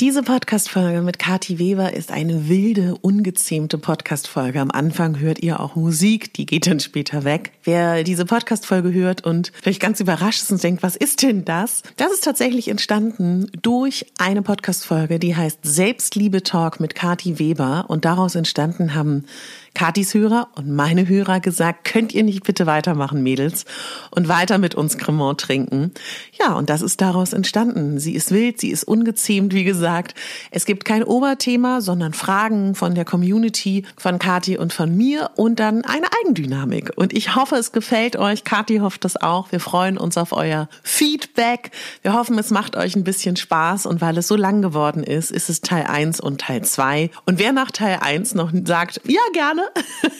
Diese Podcast-Folge mit Kati Weber ist eine wilde, ungezähmte Podcast-Folge. Am Anfang hört ihr auch Musik, die geht dann später weg. Wer diese Podcast-Folge hört und vielleicht ganz überrascht ist und denkt, was ist denn das? Das ist tatsächlich entstanden durch eine Podcast-Folge, die heißt Selbstliebe Talk mit Kati Weber und daraus entstanden haben Katis Hörer und meine Hörer gesagt, könnt ihr nicht bitte weitermachen, Mädels, und weiter mit uns Cremant trinken. Ja, und das ist daraus entstanden. Sie ist wild, sie ist ungezähmt, wie gesagt. Es gibt kein Oberthema, sondern Fragen von der Community, von Kati und von mir und dann eine Eigendynamik. Und ich hoffe, es gefällt euch. Kati hofft es auch. Wir freuen uns auf euer Feedback. Wir hoffen, es macht euch ein bisschen Spaß und weil es so lang geworden ist, ist es Teil 1 und Teil 2. Und wer nach Teil 1 noch sagt, ja, gerne, gerne,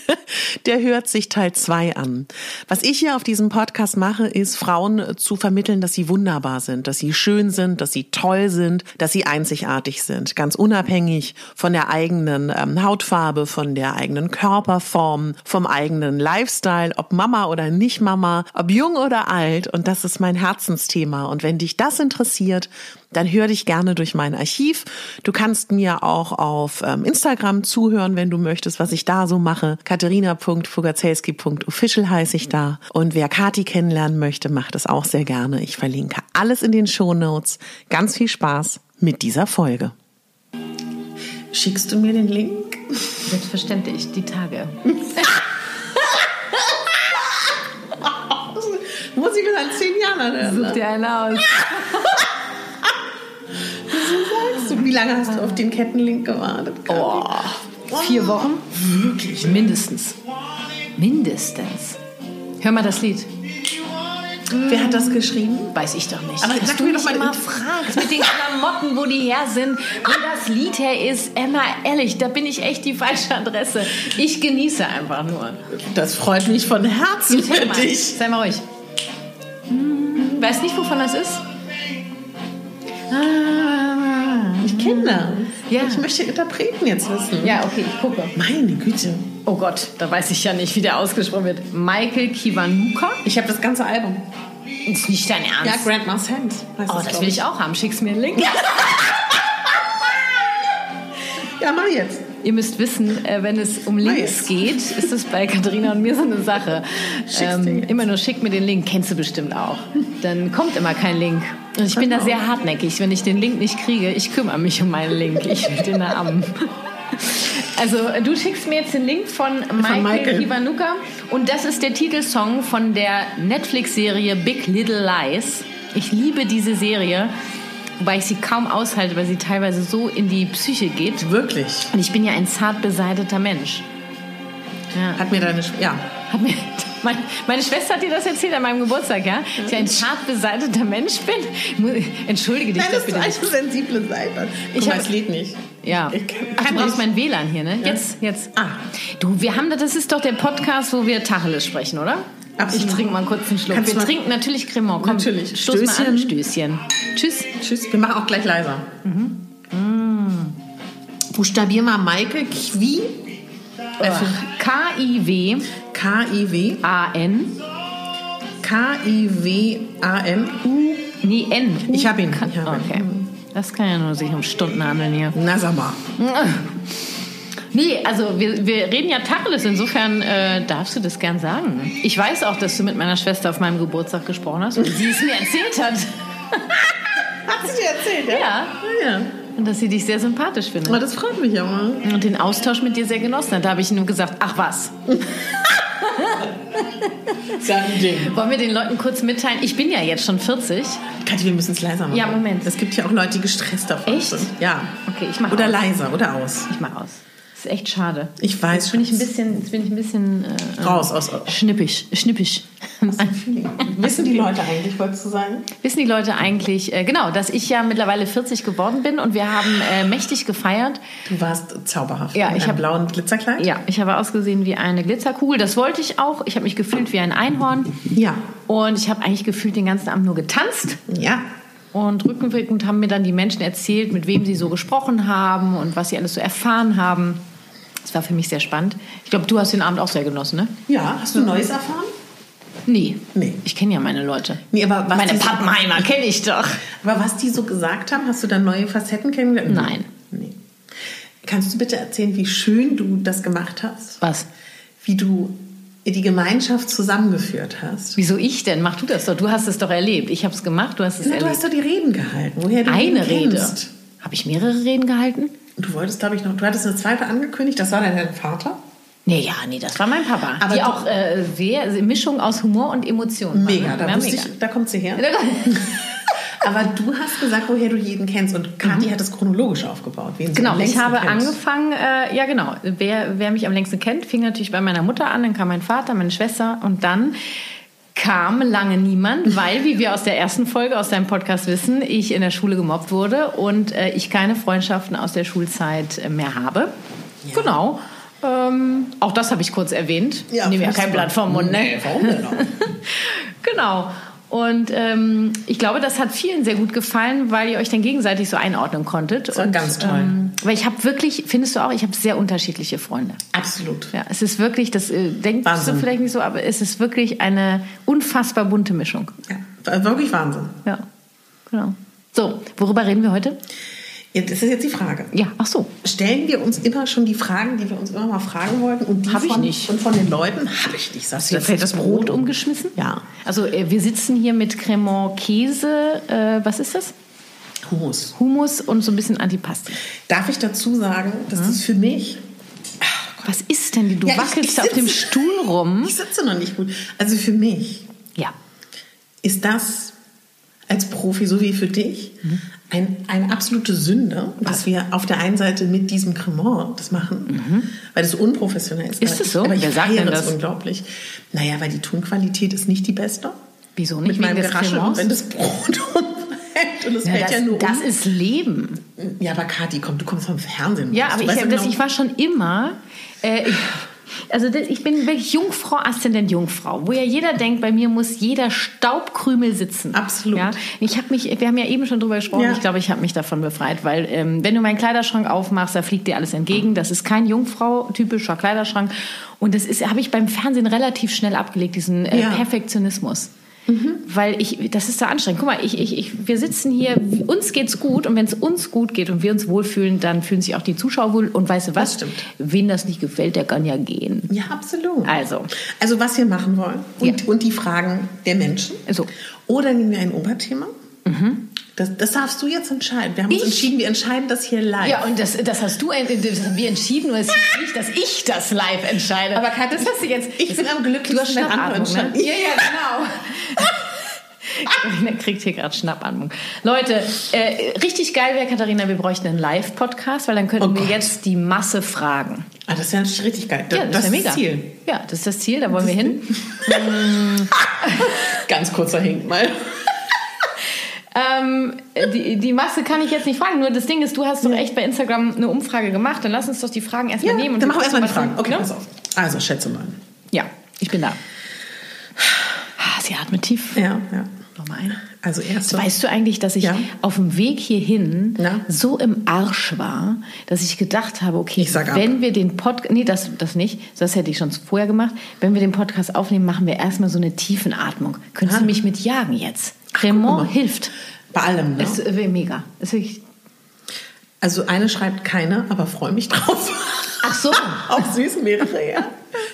der hört sich Teil 2 an. Was ich hier auf diesem Podcast mache, ist Frauen zu vermitteln, dass sie wunderbar sind, dass sie schön sind, dass sie toll sind, dass sie einzigartig sind. Ganz unabhängig von der eigenen ähm, Hautfarbe, von der eigenen Körperform, vom eigenen Lifestyle, ob Mama oder nicht Mama, ob jung oder alt. Und das ist mein Herzensthema. Und wenn dich das interessiert, dann hör dich gerne durch mein Archiv. Du kannst mir auch auf ähm, Instagram zuhören, wenn du möchtest, was ich da so mache. Katharina.fugazelski.official heiße ich da. Und wer Kati kennenlernen möchte, macht es auch sehr gerne. Ich verlinke alles in den Show Notes. Ganz viel Spaß mit dieser Folge. Schickst du mir den Link? Selbstverständlich, die Tage. Muss ich mir dann zehn Jahre lernen. Such dir einen aus. Wie lange hast du auf den Kettenlink gewartet? Oh, vier Wochen? Wirklich? Mindestens. Mindestens. Hör mal das Lied. Wer hat das geschrieben? Weiß ich doch nicht. Aber Dass sag du mir doch mal immer den- fragst mit den Klamotten, wo die her sind, wo das Lied her ist. Emma, ehrlich, da bin ich echt die falsche Adresse. Ich genieße einfach nur. Das freut mich von Herzen für mal. dich. Sei mal ruhig. Hm, Weißt nicht, wovon das ist? Ah. Das. Ja. Ich möchte Interpreten jetzt wissen. Ja, okay, ich gucke. Meine Güte. Oh Gott, da weiß ich ja nicht, wie der ausgesprochen wird. Michael Kiwanuka? Ich habe das ganze Album. Ist nicht dein Ernst? Ja, Grandma's Hand. heißt oh, das glaub will ich auch haben. Schick's mir einen Link. Ja, mach jetzt. Ihr müsst wissen, äh, wenn es um Links geht, ist das bei Katharina und mir so eine Sache. Ähm, immer nur schick mir den Link, kennst du bestimmt auch. Dann kommt immer kein Link. Ich bin da sehr hartnäckig. Wenn ich den Link nicht kriege, ich kümmere mich um meinen Link. Ich will den haben. Also du schickst mir jetzt den Link von Michael, Michael. Kiwanuka und das ist der Titelsong von der Netflix-Serie Big Little Lies. Ich liebe diese Serie, wobei ich sie kaum aushalte, weil sie teilweise so in die Psyche geht. Wirklich. Und ich bin ja ein zart beseiteter Mensch. Ja. Hat mir deine... Ja. Hat mir, mein, meine Schwester hat dir das erzählt an meinem Geburtstag, ja? Dass ich ein zart beseiteter Mensch bin. Entschuldige dich Nein, das das ist bitte. eine sensible Seite. Ich Ich hab- das Lied nicht. Ja. Ich kann- Ach, du brauchst mein WLAN hier, ne? Jetzt, jetzt. Ah. Du, wir haben, da- das ist doch der Podcast, wo wir Tacheles sprechen, oder? Absolut. Ich trinke mal kurz einen Schluck. Kannst wir trinken natürlich Cremant. Komm, Natürlich. Stoß mal an. Stößchen. Stößchen. Tschüss. Tschüss. Wir machen auch gleich leiser. Mhm. Buchstabier mal Michael Qui. Also K-I-W K-I-W, A-N. K-I-W-A-N, U. Nee, N. Ich hab ihn, ich hab ihn. okay. Das kann ja nur sich um Stunden handeln hier. Na, sag mal. Nee, also wir, wir reden ja Tacheles, insofern äh, darfst du das gern sagen. Ich weiß auch, dass du mit meiner Schwester auf meinem Geburtstag gesprochen hast und sie es mir erzählt hat. Hat sie dir erzählt, ja? Ja. Ja. Und dass sie dich sehr sympathisch Aber findet. das freut mich aber. Und den Austausch mit dir sehr genossen hat. Da habe ich nur gesagt, ach was. Wollen wir den Leuten kurz mitteilen? Ich bin ja jetzt schon 40. Kathi, wir müssen es leiser machen. Ja, Moment. Es gibt ja auch Leute, die gestresst davon Echt? sind. Ja. Okay, ich mach Oder aus. leiser oder aus. Ich mach aus. Das ist echt schade. Ich weiß Jetzt bin ich ein bisschen, jetzt bin ich ein bisschen äh, Raus, aus, aus. schnippig, schnippisch. Wissen die Leute eigentlich, wolltest du sagen? Wissen die Leute eigentlich, äh, genau, dass ich ja mittlerweile 40 geworden bin und wir haben äh, mächtig gefeiert. Du warst zauberhaft. Ja, ich einem hab- blauen Glitzerkleid. Ja, ich habe ausgesehen wie eine Glitzerkugel. Das wollte ich auch. Ich habe mich gefühlt wie ein Einhorn. Ja. Und ich habe eigentlich gefühlt den ganzen Abend nur getanzt. Ja. Und rückwirkend haben mir dann die Menschen erzählt, mit wem sie so gesprochen haben und was sie alles so erfahren haben. Das war für mich sehr spannend. Ich glaube, du hast den Abend auch sehr genossen, ne? Ja, hast du Neues erfahren? Nee. Nee. Ich kenne ja meine Leute. Nee, aber was meine die so- Pappenheimer kenne ich doch. Aber was die so gesagt haben, hast du da neue Facetten kennengelernt? Nein. Nee. Kannst du bitte erzählen, wie schön du das gemacht hast? Was? Wie du die Gemeinschaft zusammengeführt hast? Wieso ich denn? Mach du das doch. Du hast es doch erlebt. Ich habe es gemacht, du hast es Na, du erlebt. hast doch die Reden gehalten. Woher du Eine Rede. kennst. Habe ich mehrere Reden gehalten? Du wolltest, glaube ich, noch, du hattest eine zweite angekündigt, das war dann dein Vater. Nee, ja, nee, das war mein Papa. Aber die auch äh, sehr, also Mischung aus Humor und Emotionen. war, Mega, da, mega. Ich, da kommt sie her. Aber du hast gesagt, woher du jeden kennst. Und Kathi hat es chronologisch aufgebaut. Genau, ich habe kennt. angefangen, äh, ja genau, wer, wer mich am längsten kennt, fing natürlich bei meiner Mutter an, dann kam mein Vater, meine Schwester und dann kam lange niemand, weil, wie wir aus der ersten Folge aus deinem Podcast wissen, ich in der Schule gemobbt wurde und äh, ich keine Freundschaften aus der Schulzeit äh, mehr habe. Genau. Ähm, auch das habe ich kurz erwähnt. Ja, Nehme ja kein. Blatt vom Mund. Ne? Nee, warum denn auch? Genau. Und ähm, ich glaube, das hat vielen sehr gut gefallen, weil ihr euch dann gegenseitig so einordnen konntet. Das war und, ganz toll. Ähm, weil ich habe wirklich, findest du auch, ich habe sehr unterschiedliche Freunde. Absolut. Ja, es ist wirklich, das äh, denkst Wahnsinn. du vielleicht nicht so, aber es ist wirklich eine unfassbar bunte Mischung. Ja, wirklich Wahnsinn. Ja, genau. So, worüber reden wir heute? Das ist jetzt die Frage. Ja, ach so. Stellen wir uns immer schon die Fragen, die wir uns immer mal fragen wollten? Und die Hab ich von, nicht. Und von den Leuten habe ich nicht. Sagst du, Jetzt fällt das Brot umgeschmissen? Ja. Also äh, wir sitzen hier mit Cremant Käse, äh, was ist das? Hummus. Hummus und so ein bisschen Antipasti. Darf ich dazu sagen, dass das für mich... Was ist denn? Du Ja, ich- wackelst ich auf dem Stuhl rum. Ich sitze noch nicht gut. Also für mich Ja. ist das als Profi, so wie für dich, ein, eine absolute Sünde, dass wir auf der einen Seite mit diesem Cremant das machen, weil das so unprofessionell ist. Ist es so? Ich, aber ich Wer sagt denn es das? unglaublich. Naja, weil die Tonqualität ist nicht die beste. Wieso Mit nicht? meinem Wegen des Geraschel wenn das Brot umfällt und es Ja, fällt das, ja nur das um. ist Leben. Ja, aber Kathi, komm, du kommst vom Fernsehen. Ja, aber ich, ja das, genau- ich war schon immer. Äh, also ich bin wirklich Jungfrau, Aszendent Jungfrau, wo ja jeder denkt, bei mir muss jeder Staubkrümel sitzen. Absolut. Ja, ich habe mich, wir haben ja eben schon drüber gesprochen. Ja. Ich glaube, ich habe mich davon befreit, weil ähm, wenn du meinen Kleiderschrank aufmachst, da fliegt dir alles entgegen. Das ist kein Jungfrau-typischer Kleiderschrank und das ist, habe ich beim Fernsehen relativ schnell abgelegt, diesen äh, Ja. Perfektionismus. Weil ich, das ist so anstrengend. Guck mal, ich, ich, ich, wir sitzen hier, uns geht's gut und wenn es uns gut geht und wir uns wohlfühlen, dann fühlen sich auch die Zuschauer wohl. Und weißt du was? Das stimmt. Wen das nicht gefällt, der kann ja gehen. Ja, absolut. Also. Also was wir machen wollen und, Ja. und die Fragen der Menschen. So. Oder nehmen wir ein Oberthema. Das, das darfst du jetzt entscheiden. Wir haben uns Ich? entschieden, wir entscheiden das hier live. Ja, und das, das hast du, das haben wir entschieden, und es ist nicht, dass ich das live entscheide. Aber Katja, das hast du jetzt. ich bin am glücklichsten, wenn andere Schnappatmung, ne? entscheiden. Ja, ja, genau. Katharina kriegt hier gerade Schnappatmung. Leute, äh, richtig geil wäre, Katharina, wir bräuchten einen Live-Podcast, weil dann könnten Oh wir jetzt die Masse fragen. Ah, das wäre natürlich richtig geil. Ja, das, das ist ja mega. das Ziel. Ja, das ist das Ziel, da wollen wir hin. Ganz kurzer Hink mal. Ähm, die, die Masse kann ich jetzt nicht fragen, nur das Ding ist, du hast doch echt bei Instagram eine Umfrage gemacht, dann lass uns doch die Fragen erstmal Ja, nehmen. und dann machen wir erstmal die Fragen. Okay, ne? pass auf. Also, schätze mal. Ja, ich bin da. Ah, Sie atmet tief. Ja, ja. Nochmal ein. Also erst. Weißt du eigentlich, dass ich Ja. auf dem Weg hierhin Ja. so im Arsch war, dass ich gedacht habe, okay, ab. wenn wir den Podcast, nee, das, das nicht, das hätte ich schon vorher gemacht, wenn wir den Podcast aufnehmen, machen wir erstmal so eine Tiefenatmung. Könntest Ah. du mich mit jagen jetzt? Cremant hilft. Bei allem, ne? Ist mega. Ist wirklich, Also eine schreibt keine, aber freue mich drauf. ach so. auch süß, mehrere, ja.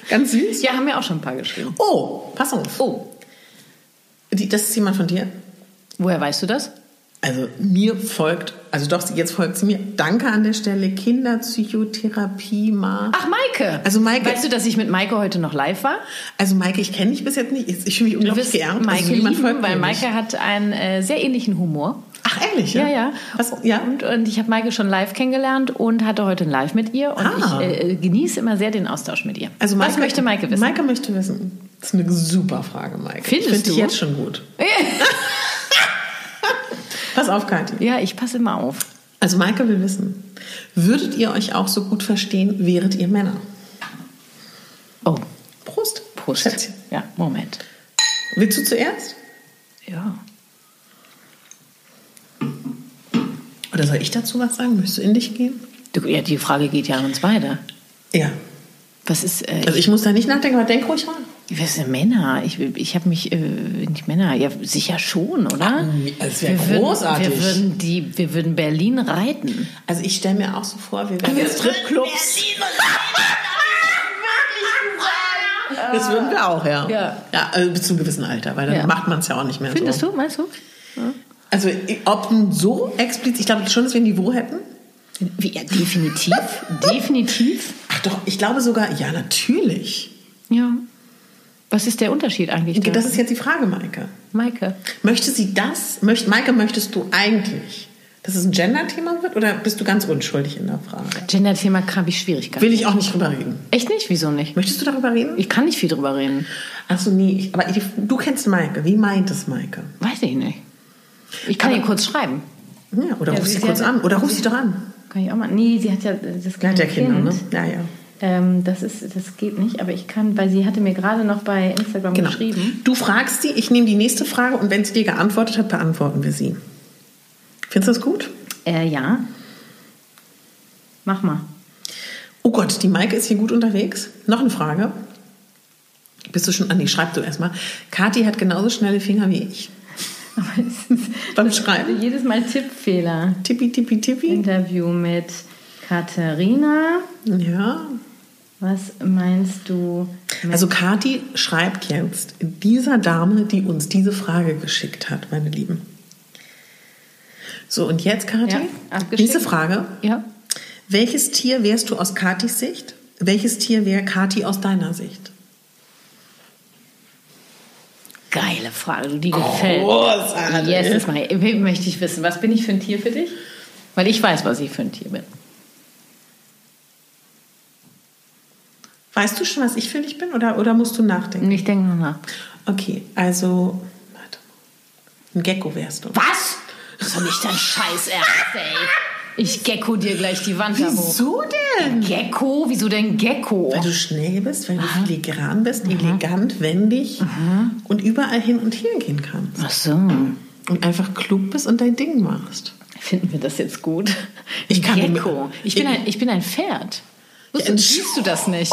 Ganz süß. Ja, haben mir auch schon ein paar geschrieben. Oh, pass auf. Oh, Die, das ist jemand von dir? woher weißt du das? Also mir folgt, also doch, jetzt folgt sie mir. Danke an der Stelle, Kinderpsychotherapie, Ma. Ach, Maike. Also Maike- Weißt du, dass ich mit Maike heute noch live war? Also Maike, ich kenne dich bis jetzt nicht. Ich fühle mich Du unglaublich geehrt. Maike also, lieben, folgt weil. Maike hat einen äh, sehr ähnlichen Humor. Ach, ehrlich? Ja, ja. Was, ja? Und, und ich habe Maike schon live kennengelernt und hatte heute ein Live mit ihr. Und Ah. ich äh, genieße immer sehr den Austausch mit ihr. Also Was möchte Maike wissen? Maike möchte wissen. Das ist eine super Frage, Maike. Findest ich finde dich du? jetzt schon gut. Pass auf, Kathi. Ja, ich passe immer auf. Also Maike will wissen, würdet ihr euch auch so gut verstehen, wäret ihr Männer? Oh, Prost. Prost. Schätzchen. Ja, Moment. Willst du zuerst? Ja. Oder soll ich dazu was sagen? Möchtest du in dich gehen? Du, ja, die Frage geht ja an uns beide. Ja. Was ist, äh, Also ich muss da nicht nachdenken, aber denk ruhig rein. Was sind Männer? Ich, ich habe mich, äh, nicht Männer, ja, sicher schon, oder? das wär wir großartig. Würden, wir, würden die, wir würden Berlin reiten. Also ich stelle mir auch so vor, wir wären Stripclubs. Das würden wir auch, ja. Ja. ja also bis zu einem gewissen Alter, weil dann Ja. macht man es ja auch nicht mehr Findest so. du, meinst du? Also ob so explizit, ich glaube schon, dass wir ein Niveau hätten. Wie, ja, definitiv. definitiv. Ach doch, ich glaube sogar, ja natürlich. Ja. Was ist der Unterschied eigentlich? da? Das ist jetzt die Frage, Maike. Maike. Möchte sie das, möcht, Maike, möchtest du eigentlich, dass es ein Gender-Thema wird oder bist du ganz unschuldig in der Frage? Gender-Thema habe ich Schwierigkeiten. Will ich auch nicht drüber reden. Echt nicht? Wieso nicht? Möchtest du darüber reden? Ich kann nicht viel drüber reden. Achso, nee, ich, aber die, du kennst Maike. Wie meint es Maike? Weiß ich nicht. Ich kann Aber- ihr kurz schreiben. Ja, oder Ja, ruf sie sie kurz ja- an. Oder ruf sie doch an. Kann ich auch mal. Nee, sie hat ja das Der hat kleine ja Kinder, ne? Ja, ja. Ähm, das, ist, das geht nicht, aber ich kann, weil sie hatte mir gerade noch bei Instagram Genau. geschrieben. Du fragst sie, ich nehme die nächste Frage und wenn sie dir geantwortet hat, beantworten wir sie. Findest du das gut? Äh, ja. Mach mal. Oh Gott, die Maike ist hier gut unterwegs. Noch eine Frage. Bist du schon an? Nee, schreib du erstmal. Kathi hat genauso schnelle Finger wie ich. Aber es ist Beim Schreiben. jedes Mal Tippfehler. Tippi, tippi, tippi. Interview mit Katharina. Ja. Was meinst du? Also Kathi schreibt jetzt dieser Dame, die uns diese Frage geschickt hat, meine Lieben. So, und jetzt, Kathi, Ja, nächste Frage. ja. Welches Tier wärst du aus Katis Sicht? Welches Tier wäre Kathi aus deiner Sicht? Geile Frage, du, die gefällt. Großartig. Yes, das. Möchte ich wissen, was bin ich für ein Tier für dich? Weil ich weiß, was ich für ein Tier bin. Weißt du schon, was ich für dich bin oder, oder musst du nachdenken? Ich denke noch nach. Okay, also, warte mal. Ein Gecko wärst du. Was? Das ist doch nicht dein Scheiß Ernst, ey. Ich gecko dir gleich die Wand da hoch. Wieso denn? Gecko? Wieso denn Gecko? Weil du schnell bist, weil du filigran bist, elegant, wendig und überall hin und her gehen kannst. Ach so. Und einfach klug bist und dein Ding machst. Finden wir das jetzt gut? Ich kann Gecko. Ich bin ein, ich bin ein Pferd. Wusstest, siehst du das nicht?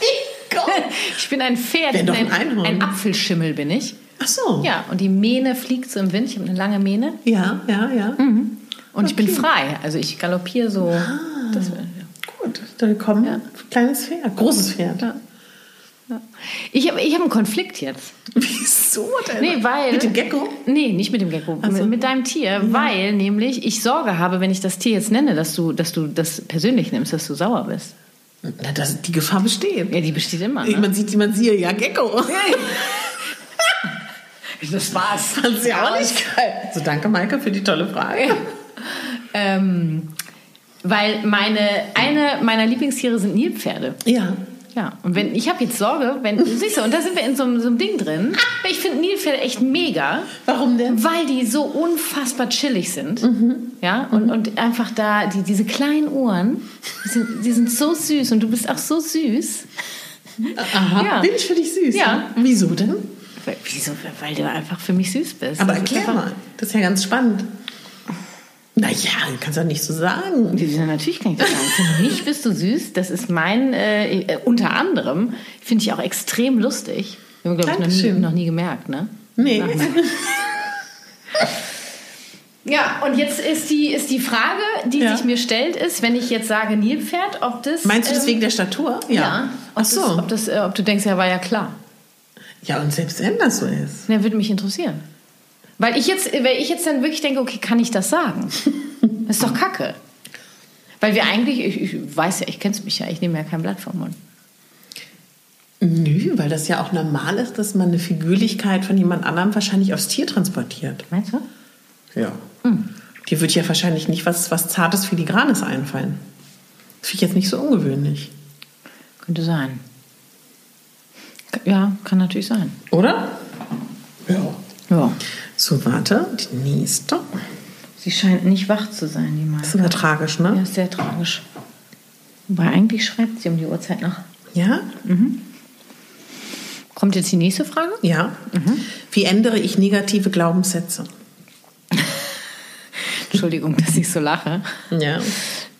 Ich bin ein Pferd. Ich bin ein, ein ein Apfelschimmel bin ich. Ach so. Ja, und die Mähne fliegt so im Wind. Ich habe eine lange Mähne. Ja, ja, ja. Und ich bin frei. Also ich galoppiere so. Das, ja. Gut, dann kommen Ja. kleines Pferd, großes Pferd. Ja. Ja. Ich habe ich hab einen Konflikt jetzt. Wieso denn? Nee, weil. Mit dem Gecko? Nee, nicht mit dem Gecko. Ach so. Mit, mit deinem Tier. Weil nämlich ich Sorge habe, wenn ich das Tier jetzt nenne, dass du, dass du das persönlich nimmst, dass du sauer bist. Na, das, die Gefahr besteht. Ja, die besteht immer. Ne? Man sieht, man sieht ja Gecko. Das war's. Das ist ja auch nicht geil. So, danke, Maike, für die tolle Frage. Ähm, weil meine, eine meiner Lieblingstiere sind Nilpferde. Ja. Ja, und wenn ich habe jetzt Sorge, wenn siehst du, und da sind wir in so, einem- so einem Ding drin. Ich finde Nilpferde echt mega, Warum denn? weil die so unfassbar chillig sind. Ja, und, und einfach da die, diese kleinen Ohren, die sind, die sind so süß und du bist auch so süß. Aha. Ja. Bin ich für dich süß? Ja. Wieso denn? Wieso? Weil du einfach für mich süß bist. Aber erklär mal, das ist ja ganz spannend. Naja, du kannst doch nicht so sagen. Ja, natürlich kann ich das sagen. Für mich bist du süß. Das ist mein, äh, äh, unter anderem, finde ich auch extrem lustig. Wir haben, glaube ich, noch nie, noch nie gemerkt, ne? Nee. Ja, und jetzt ist die, ist die Frage, die Ja. sich mir stellt, ist, wenn ich jetzt sage Nilpferd, ob das... Meinst du das ähm, wegen der Statur? Ja. Ach Ob, so. das, ob, das, äh, ob du denkst, ja, war ja klar. Ja, und selbst wenn das so ist. Ja, würde mich interessieren. Weil ich jetzt, weil ich jetzt dann wirklich denke, okay, kann ich das sagen? Das ist doch Kacke. Weil wir eigentlich, ich, ich weiß ja, ich kenn's mich ja, ich nehme ja kein Blatt vom Mund. Nö, weil das ja auch normal ist, dass man eine Figürlichkeit von jemand anderem wahrscheinlich aufs Tier transportiert. Meinst du? Ja. Dir wird ja wahrscheinlich nicht was, was Zartes, Filigranes einfallen. Das finde ich jetzt nicht so ungewöhnlich. Könnte sein. Ja, kann natürlich sein. Oder? Ja. Ja. So, warte. Die nächste. Sie scheint nicht wach zu sein, die Das ist aber tragisch, ne? Ja, ist sehr tragisch. Wobei eigentlich schreibt sie um die Uhrzeit noch. Ja? Kommt jetzt die nächste Frage? Ja. Wie ändere ich negative Glaubenssätze? Entschuldigung, dass ich so lache. Ja.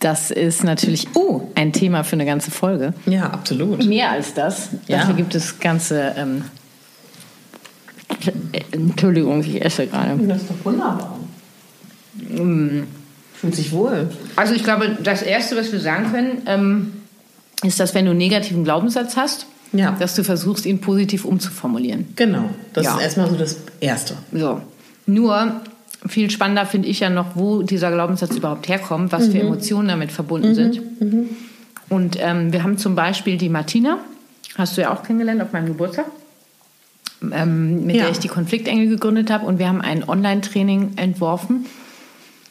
Das ist natürlich, oh, ein Thema für eine ganze Folge. Ja, absolut. Mehr als das. Ja. Dafür gibt es ganze. Ähm, äh, Entschuldigung, ich esse gerade. Das ist doch wunderbar. Fühlt sich wohl. Also ich glaube, das Erste, was wir sagen können, ähm, ist, dass wenn du einen negativen Glaubenssatz hast, Ja. dass du versuchst, ihn positiv umzuformulieren. Genau. Das Ja. ist erstmal so das Erste. So. Nur viel spannender finde ich ja noch, wo dieser Glaubenssatz überhaupt herkommt, was für Emotionen damit verbunden sind. Und ähm, wir haben zum Beispiel die Martina, hast du ja auch kennengelernt auf meinem Geburtstag, ähm, mit Ja. der ich die Konfliktengel gegründet habe. Und wir haben ein Online-Training entworfen.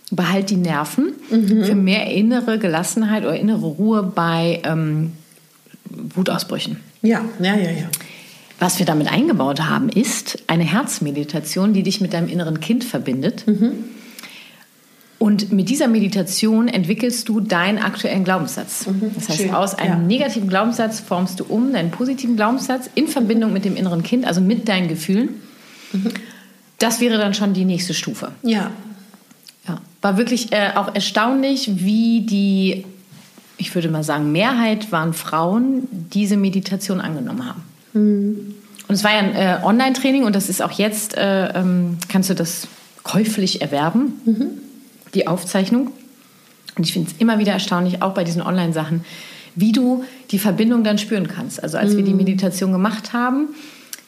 Behalt die Nerven für mehr innere Gelassenheit oder innere Ruhe bei ähm, Wutausbrüchen. Ja, ja, ja, ja. Was wir damit eingebaut haben, ist eine Herzmeditation, die dich mit deinem inneren Kind verbindet. Und mit dieser Meditation entwickelst du deinen aktuellen Glaubenssatz. Das heißt, Schön, aus einem ja. negativen Glaubenssatz formst du um deinen positiven Glaubenssatz in Verbindung mit dem inneren Kind, also mit deinen Gefühlen. Das wäre dann schon die nächste Stufe. Ja. Ja, war wirklich äh, auch erstaunlich, wie die, ich würde mal sagen, Mehrheit waren Frauen, diese Meditation angenommen haben. Und es war ja ein äh, Online-Training und das ist auch jetzt, äh, ähm, kannst du das käuflich erwerben, die Aufzeichnung. Und ich finde es immer wieder erstaunlich, auch bei diesen Online-Sachen, wie du die Verbindung dann spüren kannst. Also als wir die Meditation gemacht haben,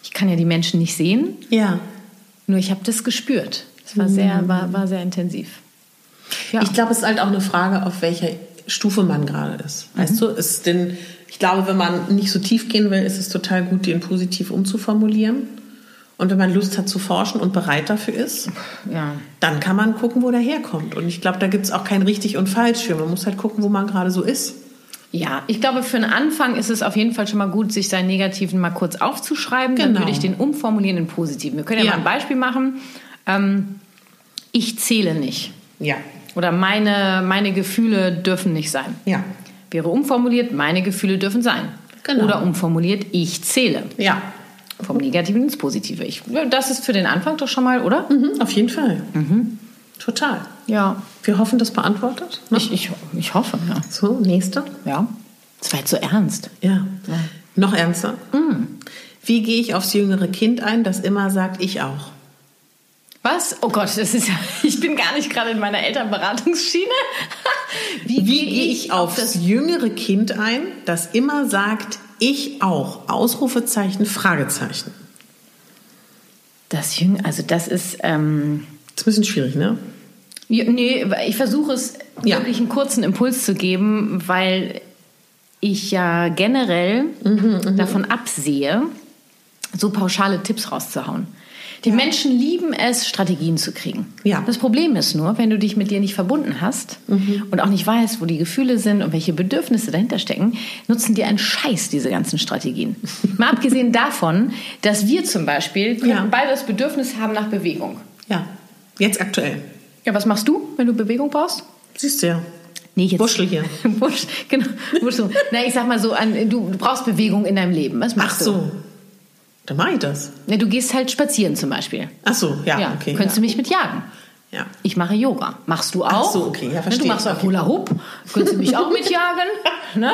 ich kann ja die Menschen nicht sehen, Ja. nur ich habe das gespürt. Es war sehr, war, war sehr intensiv. Ja. Ich glaube, es ist halt auch eine Frage, auf welcher Stufe man gerade ist. Weißt du, ist denn, ich glaube, wenn man nicht so tief gehen will, ist es total gut, den positiv umzuformulieren. Und wenn man Lust hat zu forschen und bereit dafür ist, ja. dann kann man gucken, wo der herkommt. Und ich glaube, da gibt es auch kein richtig und falsch für. Man muss halt gucken, wo man gerade so ist. Ja, ich glaube, für einen Anfang ist es auf jeden Fall schon mal gut, sich seinen Negativen mal kurz aufzuschreiben. Dann Genau. würde ich den umformulieren in Positiven. Wir können ja, Ja. mal ein Beispiel machen. Ähm, ich zähle nicht. Ja. Oder meine, meine Gefühle dürfen nicht sein. Ja. Wäre umformuliert, meine Gefühle dürfen sein. Genau. Oder umformuliert, ich zähle. Ja. Vom Negativen ins Positive. Ich, das ist für den Anfang doch schon mal, oder? Mhm, auf jeden Fall. Total. Ja. Wir hoffen, das beantwortet. Ne? Ich, ich, ich hoffe, ja. So, nächste. Ja. Das war jetzt so ernst. Ja. Noch ernster. Wie gehe ich aufs jüngere Kind ein, das immer sagt, ich auch? Was? Oh Gott, das ist ja. Ich bin gar nicht gerade in meiner Elternberatungsschiene. Wie gehe ich aufs jüngere Kind ein, das immer sagt, ich auch? Ausrufezeichen, Fragezeichen. Das Jüng, also das ist. Ähm, Das ist ein bisschen schwierig, ne? nee, ich versuche es Ja. wirklich einen kurzen Impuls zu geben, weil ich ja generell Mhm, davon absehe, so pauschale Tipps rauszuhauen. Die Menschen lieben es, Strategien zu kriegen. Ja. Das Problem ist nur, wenn du dich mit dir nicht verbunden hast Mhm. und auch nicht weißt, wo die Gefühle sind und welche Bedürfnisse dahinter stecken, nutzen dir einen Scheiß diese ganzen Strategien. Mal abgesehen davon, dass wir zum Beispiel Ja. beide das Bedürfnis haben nach Bewegung. Ja. Jetzt aktuell. Ja, was machst du, wenn du Bewegung brauchst? Siehst du ja. Nee, jetzt. Wuschel hier. Wusch, genau. Wuschel. Na, ich sag mal so, an, du, du brauchst Bewegung in deinem Leben. Was Ach machst du? Dann mache ich das. Ne, du gehst halt spazieren zum Beispiel. Ach so, ja, Ja, okay. könntest ja. du mich mit jagen? Ja. Ich mache Yoga. Machst du auch? Ach so, okay, ja, Ne, verstehe. Du machst auch. Hula Hoop. Könntest du mich auch mitjagen? Ne?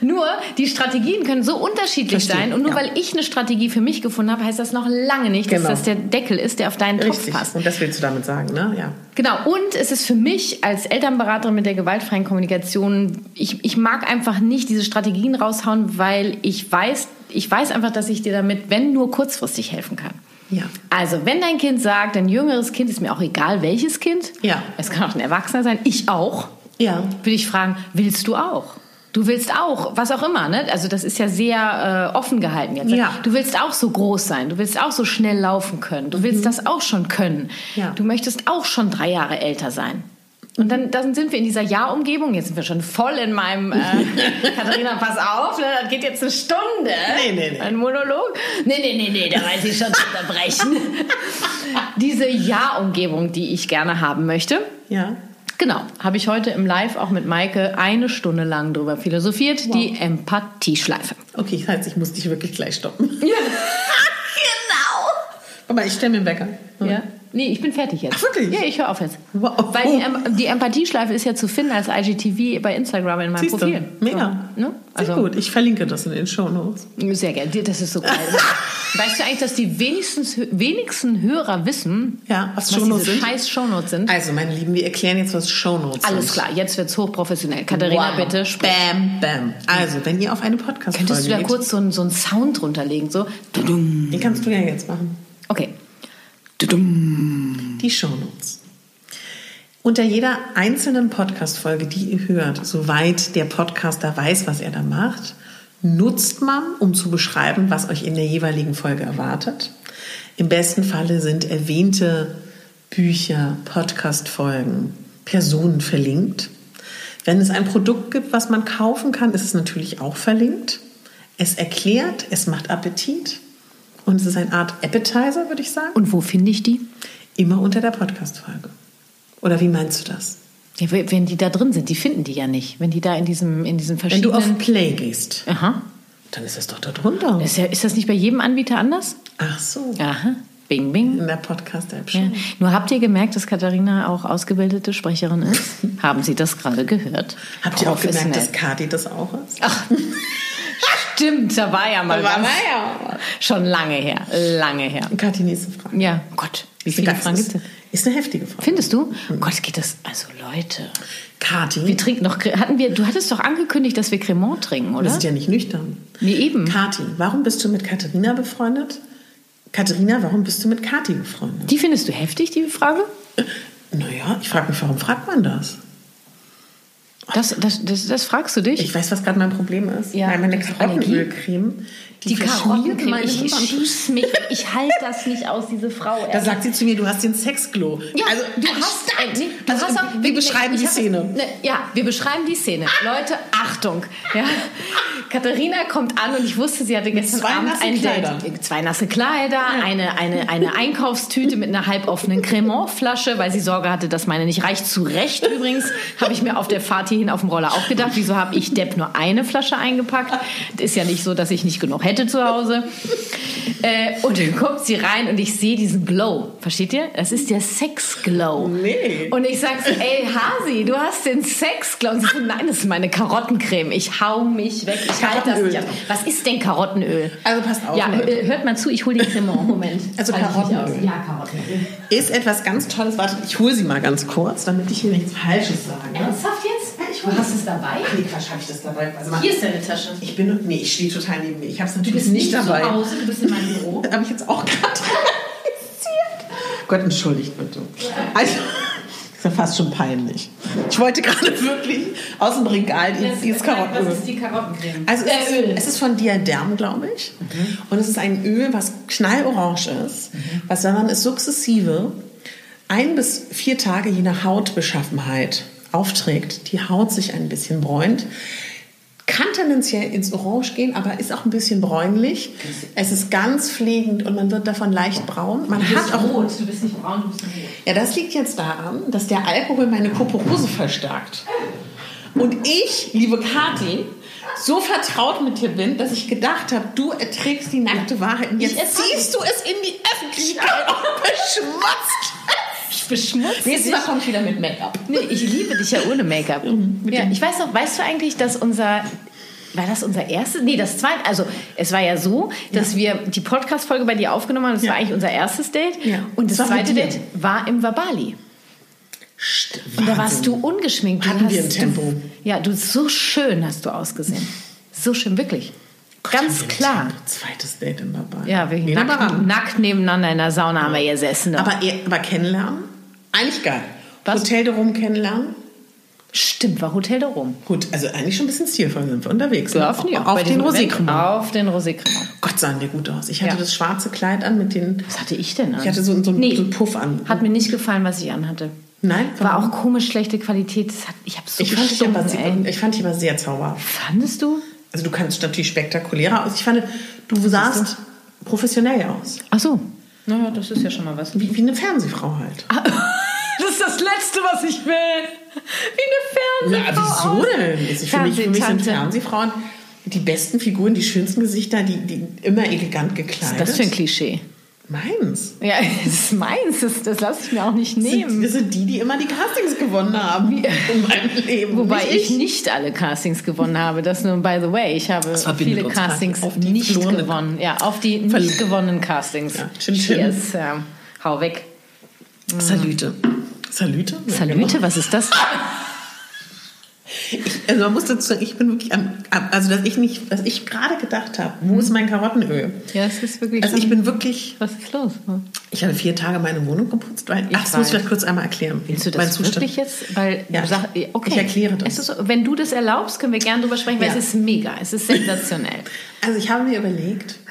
Nur, die Strategien können so unterschiedlich Verstehe, sein. Und nur ja. weil ich eine Strategie für mich gefunden habe, heißt das noch lange nicht, Genau. dass das der Deckel ist, der auf deinen Topf Richtig. passt. Und das willst du damit sagen, ne? Ja. Genau, und es ist für mich als Elternberaterin mit der gewaltfreien Kommunikation, ich, ich mag einfach nicht diese Strategien raushauen, weil ich weiß, ich weiß einfach, dass ich dir damit, wenn nur kurzfristig helfen kann. Ja. Also, wenn dein Kind sagt, ein jüngeres Kind, ist mir auch egal, welches Kind, Ja. es kann auch ein Erwachsener sein, ich auch, Ja. würde ich fragen, willst du auch? Du willst auch, was auch immer, ne? Also das ist ja sehr äh, offen gehalten jetzt. Ja. Du willst auch so groß sein, du willst auch so schnell laufen können, du willst das auch schon können. Mhm. Ja. Du möchtest auch schon drei Jahre älter sein. Und dann, dann sind wir in dieser Ja-Umgebung. Jetzt sind wir schon voll in meinem. Äh, Katharina, pass auf, ne, das geht jetzt eine Stunde. Nee, nee, nee. Ein Monolog. Nee, nee, nee, nee, da weiß ich schon zu unterbrechen. Diese Ja-Umgebung, die ich gerne haben möchte. Ja. Genau, habe ich heute im Live auch mit Maike eine Stunde lang drüber philosophiert. Die Empathieschleife. Okay, das heißt, ich muss dich wirklich gleich stoppen. Ja. Aber ich stelle mir einen Wecker. genau. Ja. Nee, ich bin fertig jetzt. Ach, wirklich? Ja, ich höre auf jetzt. Wow. Weil die, Em- die Empathieschleife ist ja zu finden als IGTV bei Instagram in meinem Siehst du? Profil. Mega. So, ne? Sehr Also, gut. Ich verlinke das in den Shownotes. Sehr gerne. Das ist so geil. weißt du eigentlich, dass die wenigstens, wenigsten Hörer wissen, Ja, was was Shownotes diese sind? scheiß Shownotes sind? Also, meine Lieben, wir erklären jetzt, was Shownotes sind. Alles klar, jetzt wird's hochprofessionell. Katharina, Wow. bitte sprich. Bam, bam. Also, wenn ihr auf eine Podcast-Folge Könntest du da geht, kurz so einen, so einen Sound drunter legen? So. Den kannst du ja jetzt machen. Okay. Die Shownotes. Unter jeder einzelnen Podcast-Folge, die ihr hört, soweit der Podcaster weiß, was er da macht, nutzt man, um zu beschreiben, was euch in der jeweiligen Folge erwartet. Im besten Falle sind erwähnte Bücher, Podcast-Folgen, Personen verlinkt. Wenn es ein Produkt gibt, was man kaufen kann, ist es natürlich auch verlinkt. Es erklärt, es macht Appetit und es ist eine Art Appetizer, würde ich sagen. Und wo finde ich die? Immer unter der Podcast-Folge. Oder wie meinst du das? Ja, wenn die da drin sind, die finden die ja nicht. Wenn die da in diesem, in diesen Wenn du verschiedenen. auf Play gehst, Aha. dann ist es doch da drunter. Ist, ja, ist das nicht bei jedem Anbieter anders? Ach so. Aha. Bing, bing. In der Podcast-App Ja. schon. Nur habt ihr gemerkt, dass Katharina auch ausgebildete Sprecherin ist? Haben Sie das gerade gehört? Habt ihr auch gemerkt, dass Kati das auch ist? Ach, stimmt, da war ja mal was. ja. Schon lange her, lange her. Kati, nächste Frage. Ja, Gott, wie viele Fragen gibt es? ist eine heftige Frage. Findest du? Gott, geht das. Also Leute, Kati, wir trinken noch. Hatten wir? Du hattest doch angekündigt, dass wir Cremant trinken, wir oder? sind ja nicht nüchtern. Nee, eben. Kati, warum bist du mit Katharina befreundet? Katharina, warum bist du mit Kati befreundet? Die findest du heftig, die Frage? Naja, ich frage mich, warum fragt man das? Das, das, das, das fragst du dich? Ich weiß, was gerade mein Problem ist. Ja, Weil meine. Karottenölcreme, die verschmiert Karottencreme, meine ich schieß mich, ich halte das nicht aus, diese Frau. Da sagt sie zu mir, du hast den Sexglow. Ja, also, du hast ein, nee, du also, hast auch, wir beschreiben ich die hab- Szene. Ne, ja, wir beschreiben die Szene. Leute, Achtung. Ja. Katharina kommt an und ich wusste, sie hatte gestern zwei Abend ein Kleidern. Date. Zwei nasse Kleider, eine, eine, eine Einkaufstüte mit einer halboffenen Cremant-Flasche, weil sie Sorge hatte, dass meine nicht reicht. Zu Recht übrigens, habe ich mir auf der Fahrt hierhin auf dem Roller auch gedacht, wieso habe ich Depp nur eine Flasche eingepackt? Ist ja nicht so, dass ich nicht genug hätte zu Hause. Äh, und dann kommt sie rein und ich sehe diesen Glow. Versteht ihr? Das ist der Sex-Glow. Nee. Und ich sag so, ey Hasi, du hast den Sex-Glow. Und sie so, nein, das ist meine Karottencreme. Ich hau mich weg. Ich halte das nicht aus. Was ist denn Karottenöl? Also passt auf, Ja, Leute. äh, hört mal zu, ich hole den Cremant. Moment. Also nicht Karottenöl. Ja, Karottenöl. Ist etwas ganz Tolles. Warte, ich hole sie mal ganz kurz, damit ich hier nichts Falsches sage. Ernsthaft? Du hast es dabei? Nee, Quatsch, habe ich das dabei? Also Hier ist deine Tasche. ich bin, nee, ich stehe total neben mir. Ich habe es Du natürlich bist nicht nicht dabei. zu Hause, du bist in meinem Büro. habe ich jetzt auch gerade. Gott, entschuldigt bitte. Also, ist ja fast schon peinlich. Ich wollte gerade wirklich aus dem Regal dieses, Karottenöl. Was ist die Karottencreme? Also es, äh, Öl. ist, es ist von Diadem, glaube ich. Und es ist ein Öl, was knallorange ist, was, wenn man es sukzessive ein bis vier Tage je nach Hautbeschaffenheit aufträgt, die Haut sich ein bisschen bräunt. Kann tendenziell ins Orange gehen, aber ist auch ein bisschen bräunlich. Es ist ganz pflegend und man wird davon leicht braun. Man hat auch rot. Du bist nicht braun, du bist rot. ja, das liegt jetzt daran, dass der Alkohol meine Kuporose verstärkt. Und ich, liebe Kathi, so vertraut mit dir bin, dass ich gedacht habe, du erträgst die nackte Wahrheit. Und jetzt ziehst du es in die Öffentlichkeit und beschmutzt. Ich beschmutze Nächstes Mal komme ich wieder mit Make-up. Nee, ich liebe dich ja ohne Make-up. ja, ich weiß noch, weißt du eigentlich, dass unser war das unser erstes? Nee, das zweite. Also, es war ja so, dass ja. wir die Podcast-Folge bei dir aufgenommen haben. Das ja. war eigentlich unser erstes Date. Ja. Und das, das zweite Date war im Vabali. Stimmt, und da warst du ungeschminkt. Du Hatten wir ein Tempo. Du, ja, du so schön hast du ausgesehen. So schön, wirklich. Gott, Ganz klar. Zweites Date im Vabali. Ja, wir nackt, nackt, nebeneinander in der Sauna haben wir gesessen. Aber, aber kennenlernen? Eigentlich geil. Was? Hotel darum kennenlernen? Stimmt, war Hotel da rum. Gut, also eigentlich schon ein bisschen zielvoll sind wir unterwegs. Ne? Auf, auf, auf den. Auf den Rosécremant. Gott sahen wir gut aus. Ich hatte ja. das schwarze Kleid an mit den... Was hatte ich denn an? Ich hatte so, so, nee, so einen Puff an. Hat mir nicht gefallen, was ich anhatte. Nein? War auch komisch schlechte Qualität. Hat, ich habe so ich fand, ich, aber, ich fand dich aber sehr zauberhaft. Fandest du? Also du kannst natürlich spektakulärer aus. Ich fand, du sahst professionell aus. Ach so. Naja, das ist ja schon mal was. Wie, wie eine Fernsehfrau halt. Das ist das Letzte, was ich will. Wie eine Fernsehfrau. Na, wieso denn? Ich für, mich, für mich sind Fernsehfrauen die besten Figuren, die schönsten Gesichter, die, die immer elegant gekleidet. Was ist das für ein Klischee? Meins. Ja, das ist meins. Das, das lasse ich mir auch nicht nehmen. Das sind die, die immer die Castings gewonnen haben Wie? in meinem Leben. Wobei nicht ich nicht alle Castings gewonnen habe. Das nur by the way. Ich habe viele Castings auf die nicht gewonnen. Ja, auf die nicht gewonnenen Castings. Ja, Cheers. Ja, hau weg. Salüte. Salüte? Salüte, was ist das? Ich, also man muss dazu sagen, ich bin wirklich am, also dass ich nicht, dass ich gerade gedacht habe, wo ist mein Karottenöl? Ja, es ist wirklich. Also ich bin wirklich. Was ist los? Ich habe vier Tage meine Wohnung geputzt, weil. Ich ach, das muss ich vielleicht kurz einmal erklären. Willst du das Zustand. wirklich jetzt? Weil ja, sag, okay. ich erkläre das. So, wenn du das erlaubst, können wir gerne drüber sprechen, weil ja. es ist mega, es ist sensationell. Also ich habe mir überlegt.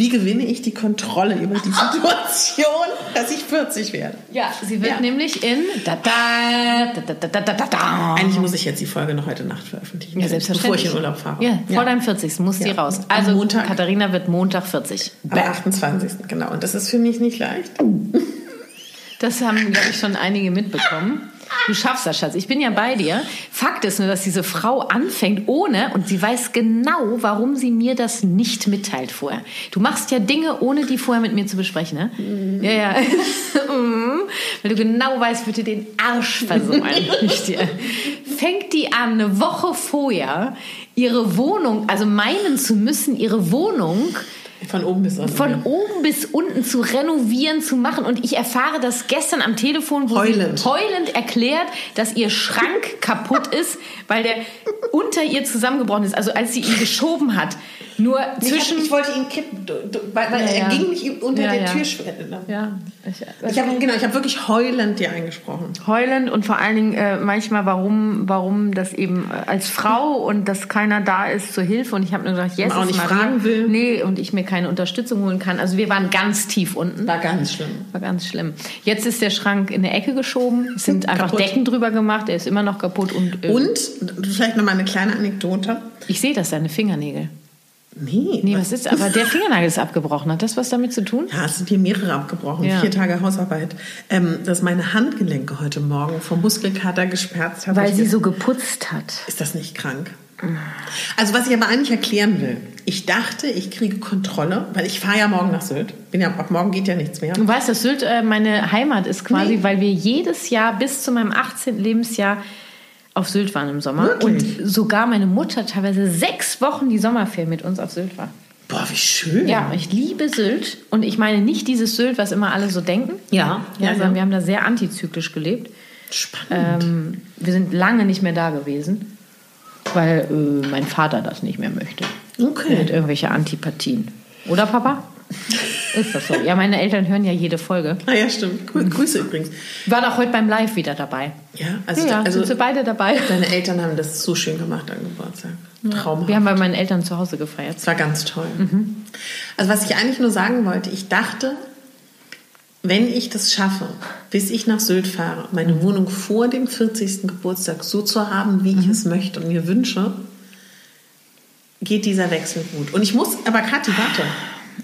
Wie gewinne ich die Kontrolle über die Situation, dass ich 40 werde? Ja, sie wird ja. nämlich in. Da, da, da, Eigentlich muss ich jetzt die Folge noch heute Nacht veröffentlichen. Ja, selbstverständlich. Bevor ich in Urlaub fahre. Ja, vor ja. deinem 40. muss die raus. Also, Montag, Katharina wird Montag 40. Am 28. Genau. Und das ist für mich nicht leicht. Das haben, glaube ich, schon einige mitbekommen. Du schaffst das, Schatz. Ich bin ja bei dir. Fakt ist nur, dass diese Frau anfängt ohne, und sie weiß genau, warum sie mir das nicht mitteilt vorher. Du machst ja Dinge, ohne die vorher mit mir zu besprechen, ne? Mhm. Ja, ja. Mhm. Weil du genau weißt, würde den Arsch versäumen. Fängt die an, eine Woche vorher ihre Wohnung, also meinen zu müssen, ihre Wohnung von oben bis unten. Von oben bis unten zu renovieren, zu machen. Und ich erfahre das gestern am Telefon, wo heulend. sie heulend erklärt, dass ihr Schrank kaputt ist, weil der unter ihr zusammengebrochen ist. Also als sie ihn geschoben hat. Nur zwischen. Ich, hab, ich wollte ihn kippen, weil, weil ja, er ging nicht unter ja, der ja. Türschwelle. Ja. Ich, ich habe genau, ich wirklich heulend dir eingesprochen. Heulend und vor allen Dingen äh, manchmal, warum, warum das eben als Frau und dass keiner da ist zur Hilfe. Und ich habe nur gesagt, yes, auch nicht Maria. fragen will. Nee, und ich mir keine Unterstützung holen kann. Also wir waren ganz tief unten. War ganz schlimm. War ganz schlimm. Jetzt ist der Schrank in der Ecke geschoben. Es sind einfach Decken drüber gemacht. Er ist immer noch kaputt. Und, äh, und vielleicht noch mal eine kleine Anekdote. Ich sehe das, deine Fingernägel. Nee. Nee, was ist, aber der Fingernagel ist abgebrochen. Hat das was damit zu tun? Ja, es sind hier mehrere abgebrochen. Ja. Vier Tage Hausarbeit. Ähm, dass meine Handgelenke heute Morgen vom Muskelkater gesperrt haben. Weil sie so geputzt hat. Ist das nicht krank? Also was ich aber eigentlich erklären will, ich dachte, ich kriege Kontrolle, weil ich fahre ja morgen nach Sylt. Bin ja, ab morgen geht ja nichts mehr. Du weißt, dass Sylt äh, meine Heimat ist quasi, nee. weil wir jedes Jahr bis zu meinem 18. Lebensjahr auf Sylt waren im Sommer. Wirklich? Und sogar meine Mutter teilweise sechs Wochen die Sommerferien mit uns auf Sylt war. Boah, wie schön. Ja, ich liebe Sylt. Und ich meine nicht dieses Sylt, was immer alle so denken. Ja. Ja, ja, sondern wir haben da sehr antizyklisch gelebt. Spannend. Ähm, wir sind lange nicht mehr da gewesen, weil äh, mein Vater das nicht mehr möchte. Okay. Mit irgendwelche Antipathien. Oder, Papa? Ist das so? Ja, meine Eltern hören ja jede Folge. Ah ja, stimmt. Grüße übrigens. War doch heute beim Live wieder dabei. Ja, also, ja, also sind sie beide dabei. Deine Eltern haben das so schön gemacht an Geburtstag. Traumhaft. Wir haben bei meinen Eltern zu Hause gefeiert. Es war ganz toll. Mhm. Also was ich eigentlich nur sagen wollte, ich dachte, wenn ich das schaffe, bis ich nach Sylt fahre, meine mhm. Wohnung vor dem 40. Geburtstag so zu haben, wie ich mhm. es möchte und mir wünsche, geht dieser Wechsel gut. Und ich muss, aber Kathi, warte.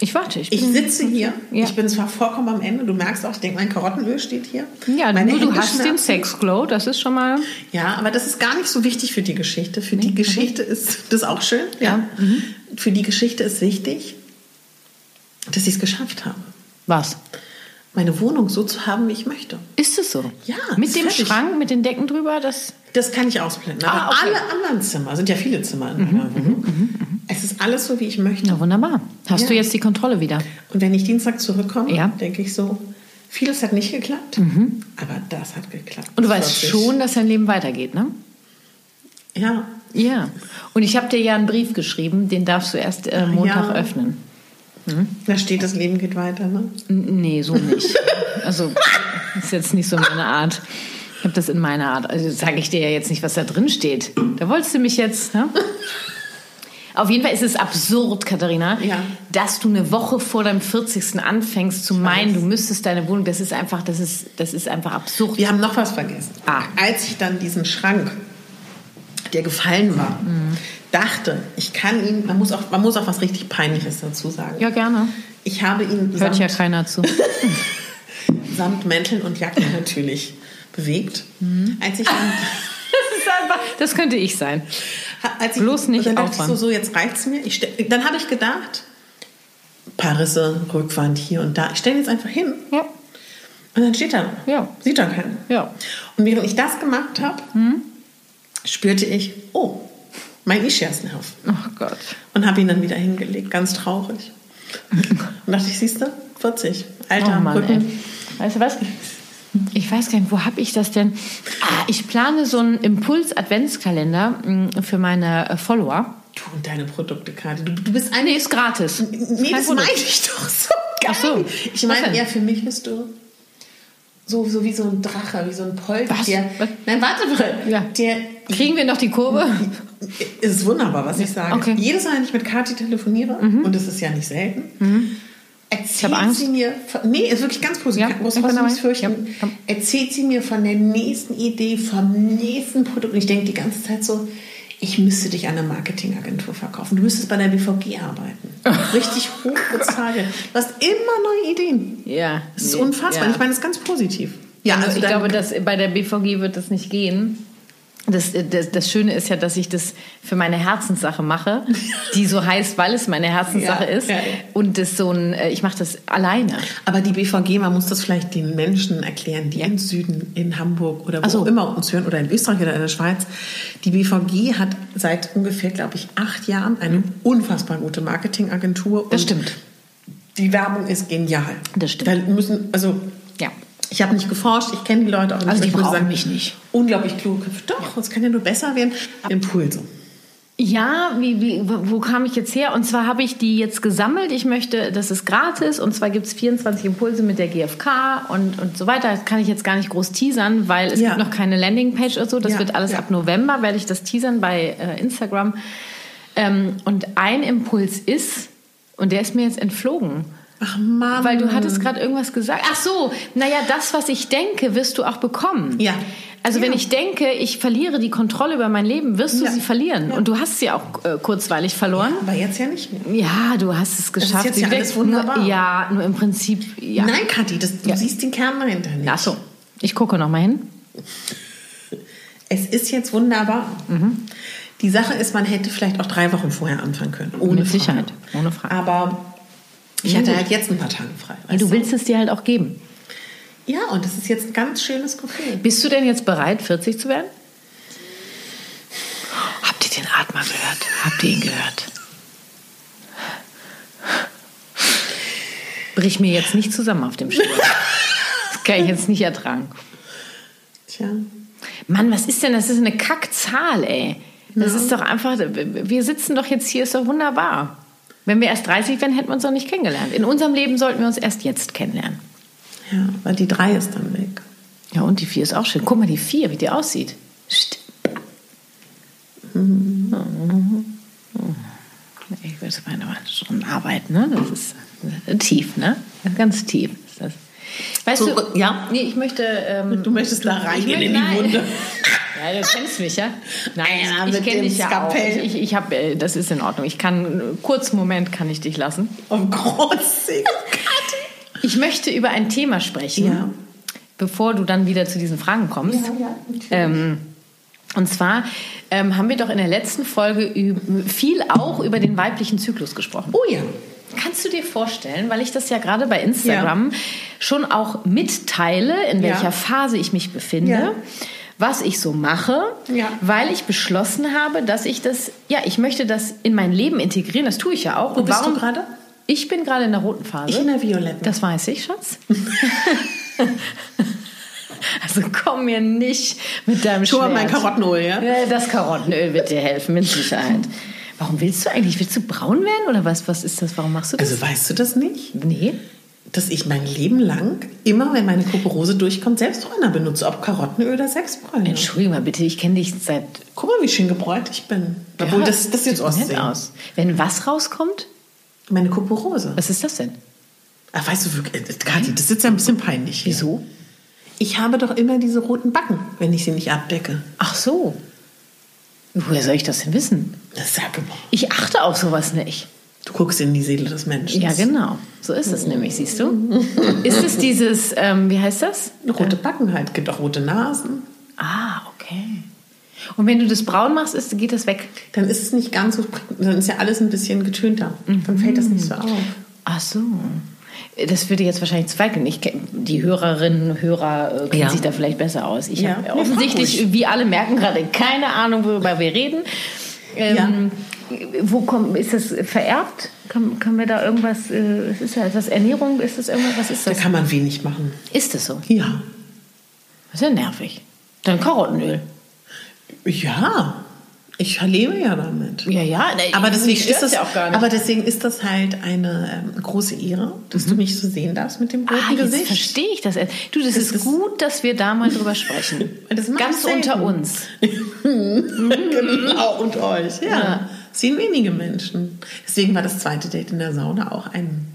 Ich warte. Ich, Ich sitze hier. Ja. Ich bin zwar vollkommen am Ende. Du merkst auch, ich denke, mein Karottenöl steht hier. Ja, Meine nur du hast den schmerzen. Sexglow, das ist schon mal. Ja, aber das ist gar nicht so wichtig für die Geschichte. Für die Geschichte ist das auch schön. Ja. Mhm. Für die Geschichte ist wichtig, dass ich es geschafft habe, Was? meine Wohnung so zu haben, wie ich möchte. Ist es so? Ja, Mit dem fertig. Schrank, mit den Decken drüber, das. Das kann ich ausblenden. Aber Ah, okay. Mhm, alle anderen Zimmer, sind ja viele Zimmer in meiner Wohnung, es ist alles so, wie ich möchte. Na wunderbar. Hast Ja. du jetzt die Kontrolle wieder? Und wenn ich Dienstag zurückkomme, Ja. Mhm. denke ich so, vieles hat nicht geklappt, aber das hat geklappt. Und du weißt 40. schon, dass dein Leben weitergeht, ne? Ja, Ja. Und ich habe dir ja einen Brief geschrieben, den darfst du erst äh, Montag Ja. öffnen. da steht, das Leben geht weiter. Ne? N- Nee, so nicht. Also, ist jetzt nicht so meine Art. Ich habe das in meiner Art. Also, sage ich dir ja jetzt nicht, was da drin steht. Da wolltest du mich jetzt, ne? Auf jeden Fall ist es absurd, Katharina, Ja. dass du eine Woche vor deinem 40. anfängst zu meinen, du müsstest deine Wohnung, das ist einfach, das ist, das ist einfach absurd. Wir haben noch was vergessen. Ah. Als ich dann diesen Schrank, der gefallen war, Mhm. dachte, ich kann ihn, man muss, auch, man muss auch was richtig Peinliches dazu sagen. Ja, gerne. Ich habe ihn Hört samt, ja keiner zu. samt Mänteln und Jacken natürlich bewegt. Mhm. Als ich dann, Das ist einfach, das könnte ich sein. Als ich, Bloß nicht dann dachte ich so, so jetzt reicht's mir. Ich dann habe ich gedacht, paar Risse, Rückwand hier und da. Ich stelle ihn jetzt einfach hin Ja. und dann steht er. Ja. Sieht er keiner. Ja. Und während ich das gemacht habe, Hm? spürte ich, oh, mein Ischiasnerv. Oh Gott. Und habe ihn dann wieder hingelegt, ganz traurig. Und dachte ich, siehst du, 40, Alter, oh Mann, Rücken. ey. Weißt du was? Ich weiß gar nicht, wo habe ich das denn? Ah, ich plane so einen Impuls-Adventskalender mh, für meine äh, Follower. Du und deine Produkte, Kati. Du, du bist ein... nee, ist gratis. Nee, das meine ich doch so geil. Ach so. Ich meine eher, für mich bist du so, so wie so ein Drache, wie so ein Polter. Was? Der, Was? nein, warte mal. Ja. Der Kriegen wir noch die Kurve? Es ist wunderbar, was ich sage. Okay. Mhm. Jedes Mal, wenn ich mit Kathi telefoniere, und das ist ja nicht selten, erzählt hab Angst. sie mir, von, nee, ist wirklich ganz positiv, Ja, ich trotzdem dabei. nicht fürchten, Ja, erzählt sie mir von der nächsten Idee, vom nächsten Produkt. Und ich denke die ganze Zeit so, ich müsste dich an eine Marketingagentur verkaufen. Du müsstest bei der BVG arbeiten. Richtig hoch bezahlt. Du hast immer neue Ideen. Ja. Das ist nee, unfassbar. ja. Ich meine, das ist ganz positiv. Ja, also ich dann- glaube, dass bei der BVG wird das nicht gehen. Das, das, das Schöne ist ja, dass ich das für meine Herzenssache mache, die so heißt, weil es meine Herzenssache Ja, ist. ja, ja. Und das so ein, äh, ich mache das alleine. Aber die BVG, man muss das vielleicht den Menschen erklären, die im Süden, in Hamburg oder wo so. auch immer uns hören oder in Österreich oder in der Schweiz. Die BVG hat seit ungefähr, glaube ich, acht Jahren eine unfassbar gute Marketingagentur. Mhm. Das stimmt. Die Werbung ist genial. Das stimmt. Da müssen, also Ja. ich habe nicht geforscht, ich kenne die Leute auch nicht. Also die brauchen mich nicht. Unglaublich Köpfe. Doch, es kann ja nur besser werden. Impulse. Ja, wie, wie, wo kam ich jetzt her? Und zwar habe ich die jetzt gesammelt. Ich möchte, das ist gratis. Und zwar gibt es 24 Impulse mit der GfK und, und so weiter. Das kann ich jetzt gar nicht groß teasern, weil es Ja. gibt noch keine Landingpage oder so. Das Ja, wird alles ja. ab November, werde ich das teasern bei äh, Instagram. Ähm, und ein Impuls ist, und der ist mir jetzt entflogen. Ach Mann. Weil du hattest gerade irgendwas gesagt. Ach so, naja, das, was ich denke, wirst du auch bekommen. Ja. Also wenn Ja. ich denke, ich verliere die Kontrolle über mein Leben, wirst du Ja. sie verlieren. Ja. Und du hast sie auch äh, kurzweilig verloren. Aber jetzt ja nicht mehr. Ja, du hast es geschafft. jetzt sie ja weg- alles wunderbar. Nur, ja, nur im Prinzip, ja. Nein, Kathi, das, du Ja. siehst den Kern dahinter nicht. Ach so, ich gucke noch mal hin. Es ist jetzt wunderbar. Mhm. Die Sache ist, man hätte vielleicht auch drei Wochen vorher anfangen können. Ohne Mit Frage. Sicherheit, ohne Frage. Aber ich Ja, hatte halt jetzt ein paar Tage frei. Weißt du willst es dir halt auch geben. Ja, und das ist jetzt ein ganz schönes Gefühl. Bist du denn jetzt bereit, 40 zu werden? Habt ihr den Atmer gehört? Habt ihr ihn gehört? Brich mir jetzt nicht zusammen auf dem Stuhl. Das kann ich jetzt nicht ertragen. Tja. Mann, was ist denn das? Das ist eine Kackzahl, ey. Das ist doch einfach, wir sitzen doch jetzt hier, ist doch wunderbar. Wenn wir erst 30 wären, hätten wir uns noch nicht kennengelernt. In unserem Leben sollten wir uns erst jetzt kennenlernen. Ja, weil die drei ist dann weg. Ja, und die 4 ist auch schön. Guck mal, die 4, wie die aussieht. St- Ich will meine schon arbeiten, ne? Das ist tief, ne? Ganz tief ist das. Weißt So, du, ja? Nee, ich möchte. Ähm, Du möchtest da rein ich in die. Wunde. Ja, du kennst mich, ja? Nein, Einer ich mit kenne dich ja auch. Ich, ich, ich hab, äh, das ist in Ordnung. Ich kann, kurz Moment kann ich dich lassen. Oh großzügig. Ich möchte über ein Thema sprechen, Ja. bevor du dann wieder zu diesen Fragen kommst. ähm, und zwar ähm, haben wir doch in der letzten Folge viel auch über den weiblichen Zyklus gesprochen. Oh ja. Kannst du dir vorstellen, weil ich das ja gerade bei Instagram schon auch mitteile, in Ja. welcher Phase ich mich befinde, Ja. Was ich so mache, Ja. weil ich beschlossen habe, dass ich das, ja, ich möchte das in mein Leben integrieren. Das tue ich ja auch. Wo bist du gerade? Ich bin gerade in der roten Phase. Ich in der violetten. Das weiß ich, Schatz. also komm mir nicht mit deinem Schwert. mein Karottenöl, ja? Ja, Das Karottenöl wird dir helfen, mit Sicherheit. Warum willst du eigentlich? Willst du braun werden oder was? Was ist das? Warum machst du das? Also weißt du das nicht? nee. Dass ich mein Leben lang, immer wenn meine Kuperose durchkommt, Selbstbräuner benutze. Ob Karottenöl oder Selbstbräuner. Entschuldigung mal bitte, ich kenne dich seit. Guck mal, wie schön gebräut ich bin. Obwohl, Ja, das, das ist jetzt sieht nett aus. Wenn was rauskommt, Meine Kuperose. was ist das denn? Ach, weißt du wirklich, äh, Kathi, das ist ja ein bisschen peinlich. hier. Wieso? Ich habe doch immer diese roten Backen, wenn ich sie nicht abdecke. Ach so. Woher soll ich das denn wissen? Das sag mal. Ich achte auf sowas nicht. Du guckst in die Seele des Menschen. Ja, genau. So ist es nämlich, siehst du? Ist es dieses, ähm, wie heißt das? Rote Backen halt, gibt auch rote Nasen. Ah, okay. Und wenn du das braun machst, ist, geht das weg? Dann ist es nicht ganz so, dann ist ja alles ein bisschen getönter. Dann fällt das nicht so auf. Ach so. Das würde jetzt wahrscheinlich zu weit gehen. Ich kenn, die Hörerinnen und Hörer äh, kennen Ja. sich da vielleicht besser aus. Ich Ja. habe offensichtlich, wie alle merken, gerade keine Ahnung, worüber wir reden. Ähm, Wo kommt, ist das vererbt? Kann, können wir da irgendwas, äh, ist das, ist das Ernährung? Ist das irgendwas? Was ist Da das? kann man wenig machen. Ist das so? Ja. Das ist ja nervig. Dann Karottenöl. Ja. Ich lebe ja damit. Ja, ja. ne, Aber deswegen, ist das, ja auch gar nicht. aber deswegen ist das halt eine ähm, große Ehre, dass du mich so sehen darfst mit dem roten Ah, jetzt Gesicht. verstehe ich das. Du, das, Das ist ist- gut, dass wir da mal drüber sprechen. Ganz unter uns. genau, und euch. Ja. Ja. Sehen wenige Menschen. Deswegen war das zweite Date in der Sauna auch ein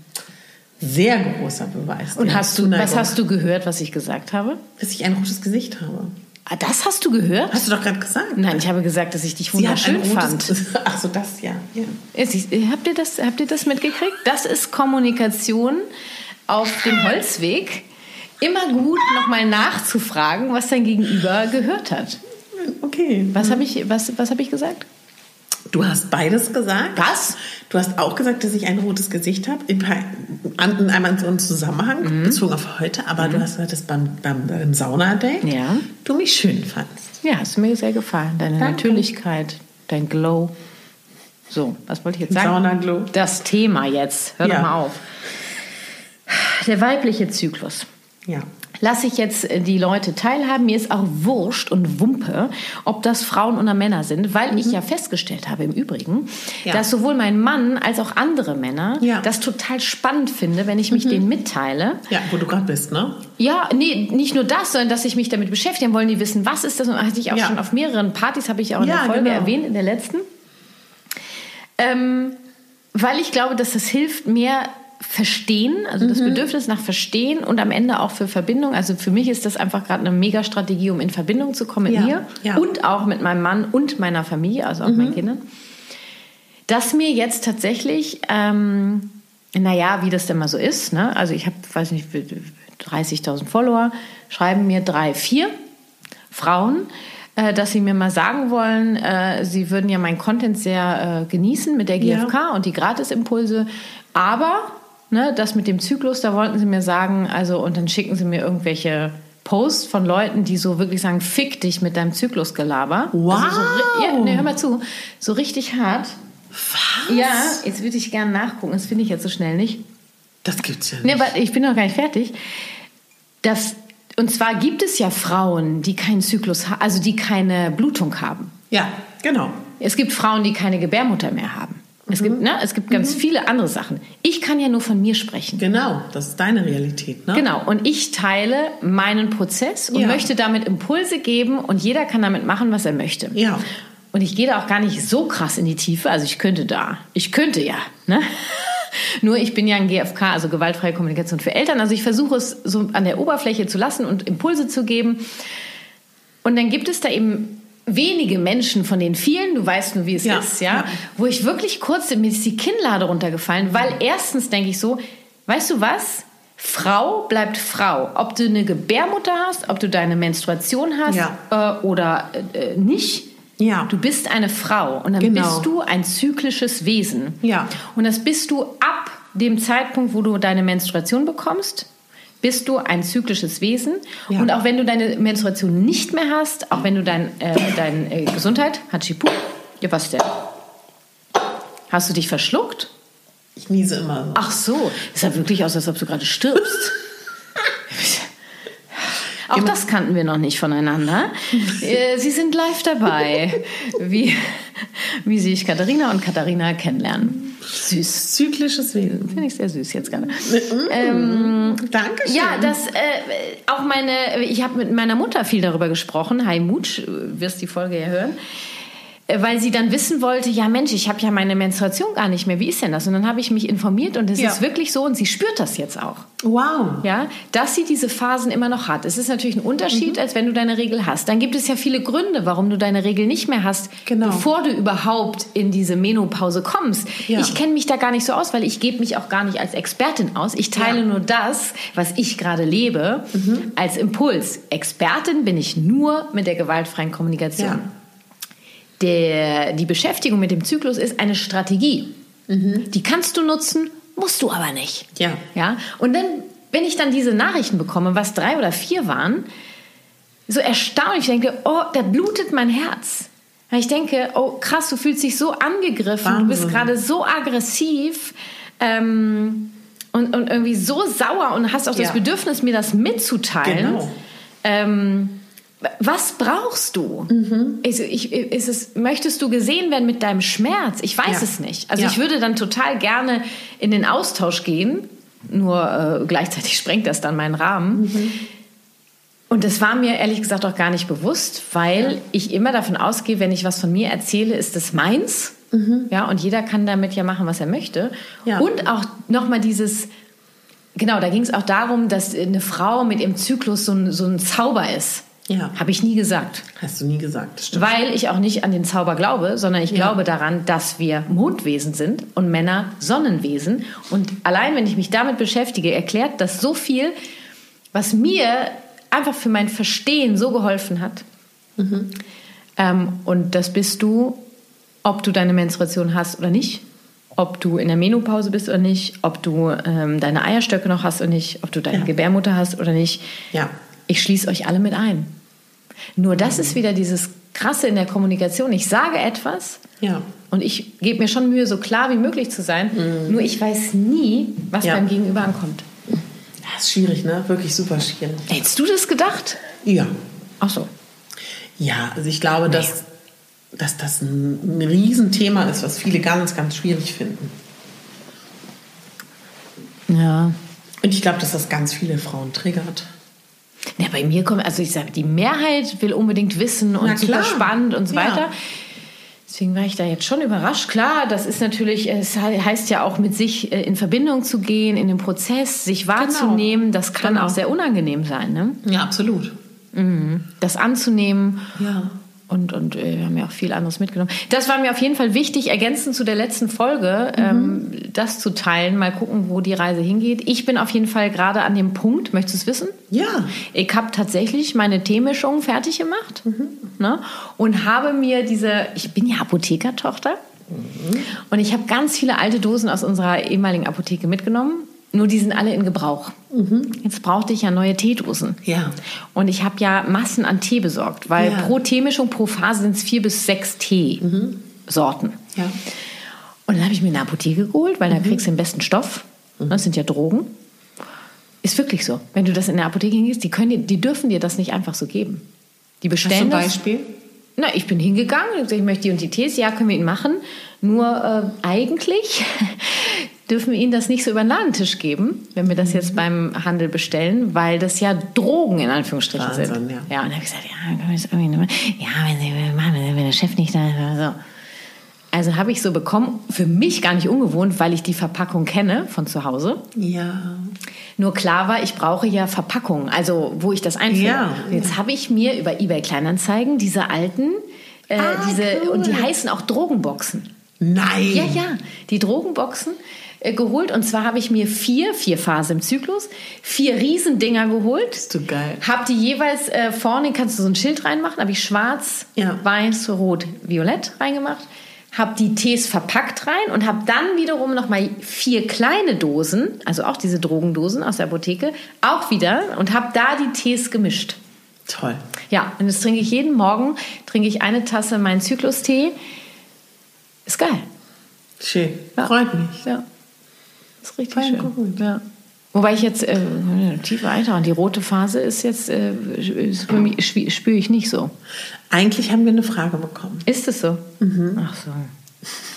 sehr großer Beweis. Und hast du, Zuneigung, was hast du gehört, was ich gesagt habe? Dass ich ein rotes Gesicht habe. Ah, das hast du gehört? Hast du doch gerade gesagt. Nein, ich habe gesagt, dass ich dich wunderschön fand. Ach so, das ja. ja. Ja, siehst- Habt ihr, das, habt ihr das mitgekriegt? Das ist Kommunikation auf dem Holzweg. Immer gut, nochmal nachzufragen, was dein Gegenüber gehört hat. Okay. Was habe ich, was, was hab ich gesagt? Du hast beides gesagt. Was? Du hast auch gesagt, dass ich ein rotes Gesicht habe, in, in einem anderen Zusammenhang, Mhm. bezogen auf heute. Aber du hast gesagt, dass beim, beim, beim Saunadate Ja. du mich schön fandst. Ja, du mir sehr gefallen. Deine Danke. Natürlichkeit, dein Glow. So, was wollte ich jetzt sagen? Saunaglow. Das Thema jetzt. Hör Ja. doch mal auf. Der weibliche Zyklus. Ja. Lasse ich jetzt äh, die Leute teilhaben. Mir ist auch wurscht und Wumpe, ob das Frauen oder Männer sind, weil ich ja festgestellt habe im Übrigen, Mhm. Ja. dass sowohl mein Mann als auch andere Männer Ja. Mhm. das total spannend finde, wenn ich mich denen mitteile. Ja, wo du gerade bist, ne? Ja, nee, nicht nur das, sondern dass ich mich damit beschäftigen wollen, die wissen, was ist das und hatte ich auch Ja. schon auf mehreren Partys, habe ich auch in der Folge genau. erwähnt, in der letzten. Ähm, weil ich glaube, dass das hilft mehr verstehen, also Mhm. das Bedürfnis nach Verstehen und am Ende auch für Verbindung. Also für mich ist das einfach gerade eine Mega-Strategie, um in Verbindung zu kommen mit Ja, mir ja. Mhm. und auch mit meinem Mann und meiner Familie, also auch meinen Kindern. Dass mir jetzt tatsächlich, ähm, naja, wie das denn mal so ist, ne? also ich habe, weiß nicht, 30.000 Follower, schreiben mir drei, vier Frauen, äh, dass sie mir mal sagen wollen, äh, sie würden ja meinen Content sehr äh, genießen mit der GfK und die Gratisimpulse, aber ne, das mit dem Zyklus, da wollten sie mir sagen, also und dann schicken sie mir irgendwelche Posts von Leuten, die so wirklich sagen, fick dich mit deinem Zyklusgelaber. Wow. Also so, ja, nee, hör mal zu, so richtig hart. Was? Ja, jetzt würde ich gerne nachgucken, das finde ich jetzt so schnell nicht. Das gibt's ja nicht. Nee, aber ich bin noch gar nicht fertig. Das, und zwar gibt es ja Frauen, die keinen Zyklus haben, also die keine Blutung haben. Ja, genau. Es gibt Frauen, die keine Gebärmutter mehr haben. Es gibt, ne, es gibt ganz viele andere Sachen. Ich kann ja nur von mir sprechen. Genau, das ist deine Realität, ne? Genau, und ich teile meinen Prozess und Ja. möchte damit Impulse geben und jeder kann damit machen, was er möchte. Ja. Und ich gehe da auch gar nicht so krass in die Tiefe, also ich könnte da, ich könnte ja, ne? Nur ich bin ja ein GFK, also gewaltfreie Kommunikation für Eltern. Also ich versuche es so an der Oberfläche zu lassen und Impulse zu geben. Und dann gibt es da eben wenige Menschen von den vielen, du weißt nur, wie es Ja, ist, ja, ja. wo ich wirklich kurz, mir ist die Kinnlade runtergefallen, weil erstens denke ich so, weißt du was? Frau bleibt Frau. Ob du eine Gebärmutter hast, ob du deine Menstruation hast Ja. äh, oder äh, nicht. Ja. Du bist eine Frau und dann Genau. bist du ein zyklisches Wesen. Ja. Und das bist du ab dem Zeitpunkt, wo du deine Menstruation bekommst, bist du ein zyklisches Wesen. Ja. Und auch wenn du deine Menstruation nicht mehr hast, auch wenn du dein, äh, dein äh, Gesundheit, Hatschipu, ja was denn? Hast du dich verschluckt? Ich niese immer so. Ach so, es sah wirklich aus, als ob du gerade stirbst. Auch das kannten wir noch nicht voneinander. Äh, Sie sind live dabei, wie, wie sich Katharina und Katharina kennenlernen. Süß. Zyklisches Wesen. Finde ich sehr süß jetzt gerade. Dankeschön. Ja, das äh, auch meine, ich habe mit meiner Mutter viel darüber gesprochen. Hi Mutsch, äh, wirst die Folge ja hören. Äh, Weil sie dann wissen wollte, ja Mensch, ich habe ja meine Menstruation gar nicht mehr. Wie ist denn das? Und dann habe ich mich informiert und es Ja. ist wirklich so und sie spürt das jetzt auch. Wow. Ja, dass sie diese Phasen immer noch hat. Es ist natürlich ein Unterschied, Mhm. als wenn du deine Regel hast. Dann gibt es ja viele Gründe, warum du deine Regel nicht mehr hast, Genau. bevor du überhaupt in diese Menopause kommst. Ja. Ich kenne mich da gar nicht so aus, weil ich gebe mich auch gar nicht als Expertin aus. Ich teile Ja. Mhm. nur das, was ich gerade lebe, als Impuls. Expertin bin ich nur mit der gewaltfreien Kommunikation. Der, die Beschäftigung mit dem Zyklus ist eine Strategie. Mhm. Die kannst du nutzen, musst du aber nicht. Ja. Ja, und dann, wenn ich dann diese Nachrichten bekomme, was drei oder vier waren, so erstaunlich, ich denke, oh, da blutet mein Herz. Weil ich denke, oh krass, du fühlst dich so angegriffen, du bist Wahnsinn. gerade so aggressiv ähm, und, und irgendwie so sauer und hast auch das Ja. Bedürfnis, mir das mitzuteilen. Genau. Ähm, was brauchst du? Mhm. Also ich, ist es, möchtest du gesehen werden mit deinem Schmerz? Ich weiß Ja. es nicht. Also Ja. ich würde dann total gerne in den Austausch gehen, nur äh, gleichzeitig sprengt das dann meinen Rahmen. Mhm. Und das war mir ehrlich gesagt auch gar nicht bewusst, weil ich immer davon ausgehe, wenn ich was von mir erzähle, ist es meins. Ja, und jeder kann damit ja machen, was er möchte. Mhm. Ja. Und auch nochmal dieses, genau, da ging es auch darum, dass eine Frau mit ihrem Zyklus so ein, so ein Zauber ist. Ja. Habe ich nie gesagt. Hast du nie gesagt. Stimmt. Weil ich auch nicht an den Zauber glaube, sondern ich Ja. glaube daran, dass wir Mondwesen sind und Männer Sonnenwesen. Und allein, wenn ich mich damit beschäftige, erklärt das so viel, was mir einfach für mein Verstehen so geholfen hat. Ähm, und das bist du, ob du deine Menstruation hast oder nicht, ob du in der Menopause bist oder nicht, ob du ähm, deine Eierstöcke noch hast oder nicht, ob du deine Ja. Gebärmutter hast oder nicht. Ja. Ich schließe euch alle mit ein. Nur das ist wieder dieses Krasse in der Kommunikation. Ich sage etwas Ja. und ich gebe mir schon Mühe, so klar wie möglich zu sein. Nur ich weiß nie, was Ja. beim Gegenüber ankommt. Das ist schwierig, ne? Wirklich super schwierig. Hättest du das gedacht? Ja. Ach so. Ja, also ich glaube, dass, dass das ein Riesenthema ist, was viele ganz, ganz schwierig finden. Ja. Und ich glaube, dass das ganz viele Frauen triggert. Ja, bei mir kommt, also ich sage, die Mehrheit will unbedingt wissen und super spannend und so Ja. weiter. Deswegen war ich da jetzt schon überrascht. Klar, das ist natürlich, es he- heißt ja auch mit sich äh, in Verbindung zu gehen, in dem Prozess, sich wahrzunehmen. Das kann Genau. auch sehr unangenehm sein, ne? Ja, absolut. Das anzunehmen. Ja. Und, und äh, wir haben ja auch viel anderes mitgenommen. Das war mir auf jeden Fall wichtig, ergänzend zu der letzten Folge, ähm, das zu teilen. Mal gucken, wo die Reise hingeht. Ich bin auf jeden Fall gerade an dem Punkt, möchtest du es wissen? Ja. Ich habe tatsächlich meine Teemischung fertig gemacht ne? und habe mir diese, ich bin ja Apothekertochter und ich habe ganz viele alte Dosen aus unserer ehemaligen Apotheke mitgenommen. Nur die sind alle in Gebrauch. Jetzt brauchte ich ja neue Teedosen. Ja. Und ich habe ja Massen an Tee besorgt, weil Ja. pro Teemischung, pro Phase sind es vier bis sechs Teesorten. Ja. Und dann habe ich mir eine Apotheke geholt, weil da kriegst du den besten Stoff. Das sind ja Drogen. Ist wirklich so. Wenn du das in der Apotheke hingehst, die, können dir, die dürfen dir das nicht einfach so geben. Die Hast du bestellen ein das. Beispiel? Na, ich bin hingegangen und gesagt, ich möchte die und die Tees. Ja, können wir ihn machen. Nur äh, eigentlich dürfen wir ihnen das nicht so über den Ladentisch geben, wenn wir Mhm. das jetzt beim Handel bestellen, weil das ja Drogen in Anführungsstrichen Wahnsinn, sind. ja. ja, und dann habe ich gesagt, ja, können wir das irgendwie machen? Ja, wenn sie machen, wenn der Chef nicht da ist oder so. Also habe ich so bekommen, für mich gar nicht ungewohnt, weil ich die Verpackung kenne von zu Hause. Ja. Nur klar war, ich brauche ja Verpackungen, also wo ich das einführe. Ja. Jetzt habe ich mir über eBay Kleinanzeigen diese alten, äh, Ah, diese cool. und die heißen auch Drogenboxen. Nein. Ja, ja, die Drogenboxen äh, geholt und zwar habe ich mir vier, vier Phasen im Zyklus, vier Riesendinger geholt. Bist du geil. Hab die jeweils äh, vorne, kannst du so ein Schild reinmachen, habe ich schwarz, Ja. weiß, rot, violett reingemacht. Hab die Tees verpackt rein und habe dann wiederum noch mal vier kleine Dosen, also auch diese Drogendosen aus der Apotheke, auch wieder und habe da die Tees gemischt. Toll. Ja, und das trinke ich jeden Morgen, trinke ich eine Tasse meinen Zyklustee. Ist geil. Schön. Ja. Freut mich. Ja. Ist richtig schön. gut. Ja. Wobei ich jetzt äh, tief weiter und die rote Phase ist jetzt äh, spüre ich nicht so. Eigentlich haben wir eine Frage bekommen. Ist es so? Ach so.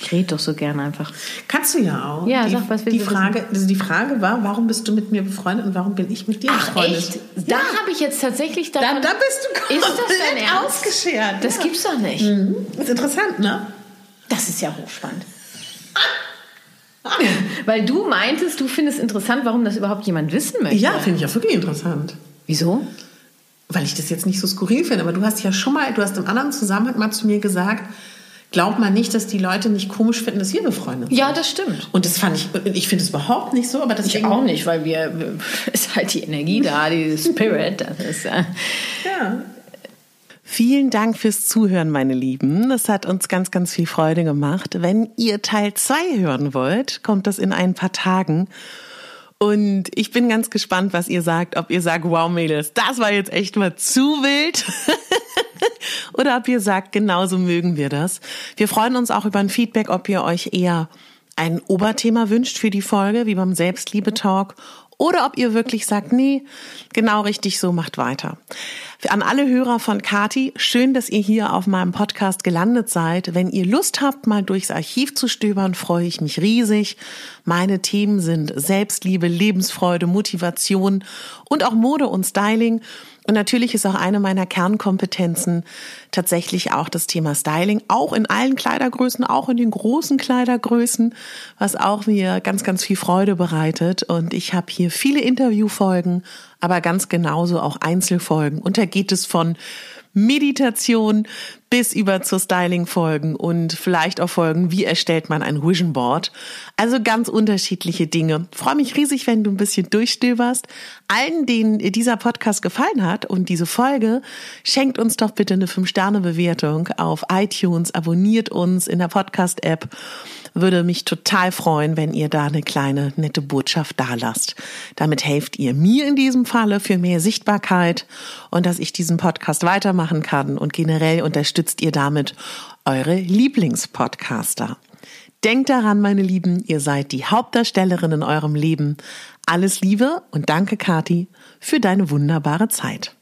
Ich rede doch so gerne einfach. Kannst du ja auch. Ja, die, sag, was willst die Frage, also die Frage war, warum bist du mit mir befreundet und warum bin ich mit dir befreundet? Da habe ich jetzt tatsächlich Da, da bist du Ist das dein komplett ausgeschert. Das gibt's doch nicht. Mhm. Ist interessant, ne? Das ist ja hochspannend. Weil du meintest, du findest interessant, warum das überhaupt jemand wissen möchte. Ja, finde ich auch wirklich interessant. Wieso? Weil ich das jetzt nicht so skurril finde, aber du hast ja schon mal, du hast im anderen Zusammenhang mal zu mir gesagt, glaub mal nicht, dass die Leute nicht komisch finden, dass wir befreundet sind. Ja, das stimmt. Und das fand ich, ich finde es überhaupt nicht so, aber Ich deswegen. auch nicht, weil wir ist halt die Energie da, die Spirit. Das ist äh, Ja. Vielen Dank fürs Zuhören, meine Lieben. Das hat uns ganz, ganz viel Freude gemacht. Wenn ihr Teil 2 hören wollt, kommt das in ein paar Tagen. Und ich bin ganz gespannt, was ihr sagt. Ob ihr sagt, wow, Mädels, das war jetzt echt mal zu wild. Oder ob ihr sagt, genauso mögen wir das. Wir freuen uns auch über ein Feedback, ob ihr euch eher ein Oberthema wünscht für die Folge, wie beim Selbstliebe-Talk. Oder ob ihr wirklich sagt, nee, genau richtig so, macht weiter. An alle Hörer von Kati, schön, dass ihr hier auf meinem Podcast gelandet seid. Wenn ihr Lust habt, mal durchs Archiv zu stöbern, freue ich mich riesig. Meine Themen sind Selbstliebe, Lebensfreude, Motivation und auch Mode und Styling. Und natürlich ist auch eine meiner Kernkompetenzen tatsächlich auch das Thema Styling, auch in allen Kleidergrößen, auch in den großen Kleidergrößen, was auch mir ganz, ganz viel Freude bereitet. Und ich habe hier viele Interviewfolgen, aber ganz genauso auch Einzelfolgen. Und da geht es von Meditation bis über zur Styling-Folgen und vielleicht auch Folgen, wie erstellt man ein Vision Board. Also ganz unterschiedliche Dinge. Freue mich riesig, wenn du ein bisschen durchstöberst. Allen, denen dieser Podcast gefallen hat und diese Folge, schenkt uns doch bitte eine 5-Sterne-Bewertung auf iTunes, abonniert uns in der Podcast-App. Würde mich total freuen, wenn ihr da eine kleine nette Botschaft dalasst. Damit helft ihr mir in diesem Falle für mehr Sichtbarkeit und dass ich diesen Podcast weitermachen kann und generell unterstützt ihr damit eure Lieblingspodcaster. Denkt daran, meine Lieben, ihr seid die Hauptdarstellerin in eurem Leben. Alles Liebe und danke, Kati, für deine wunderbare Zeit.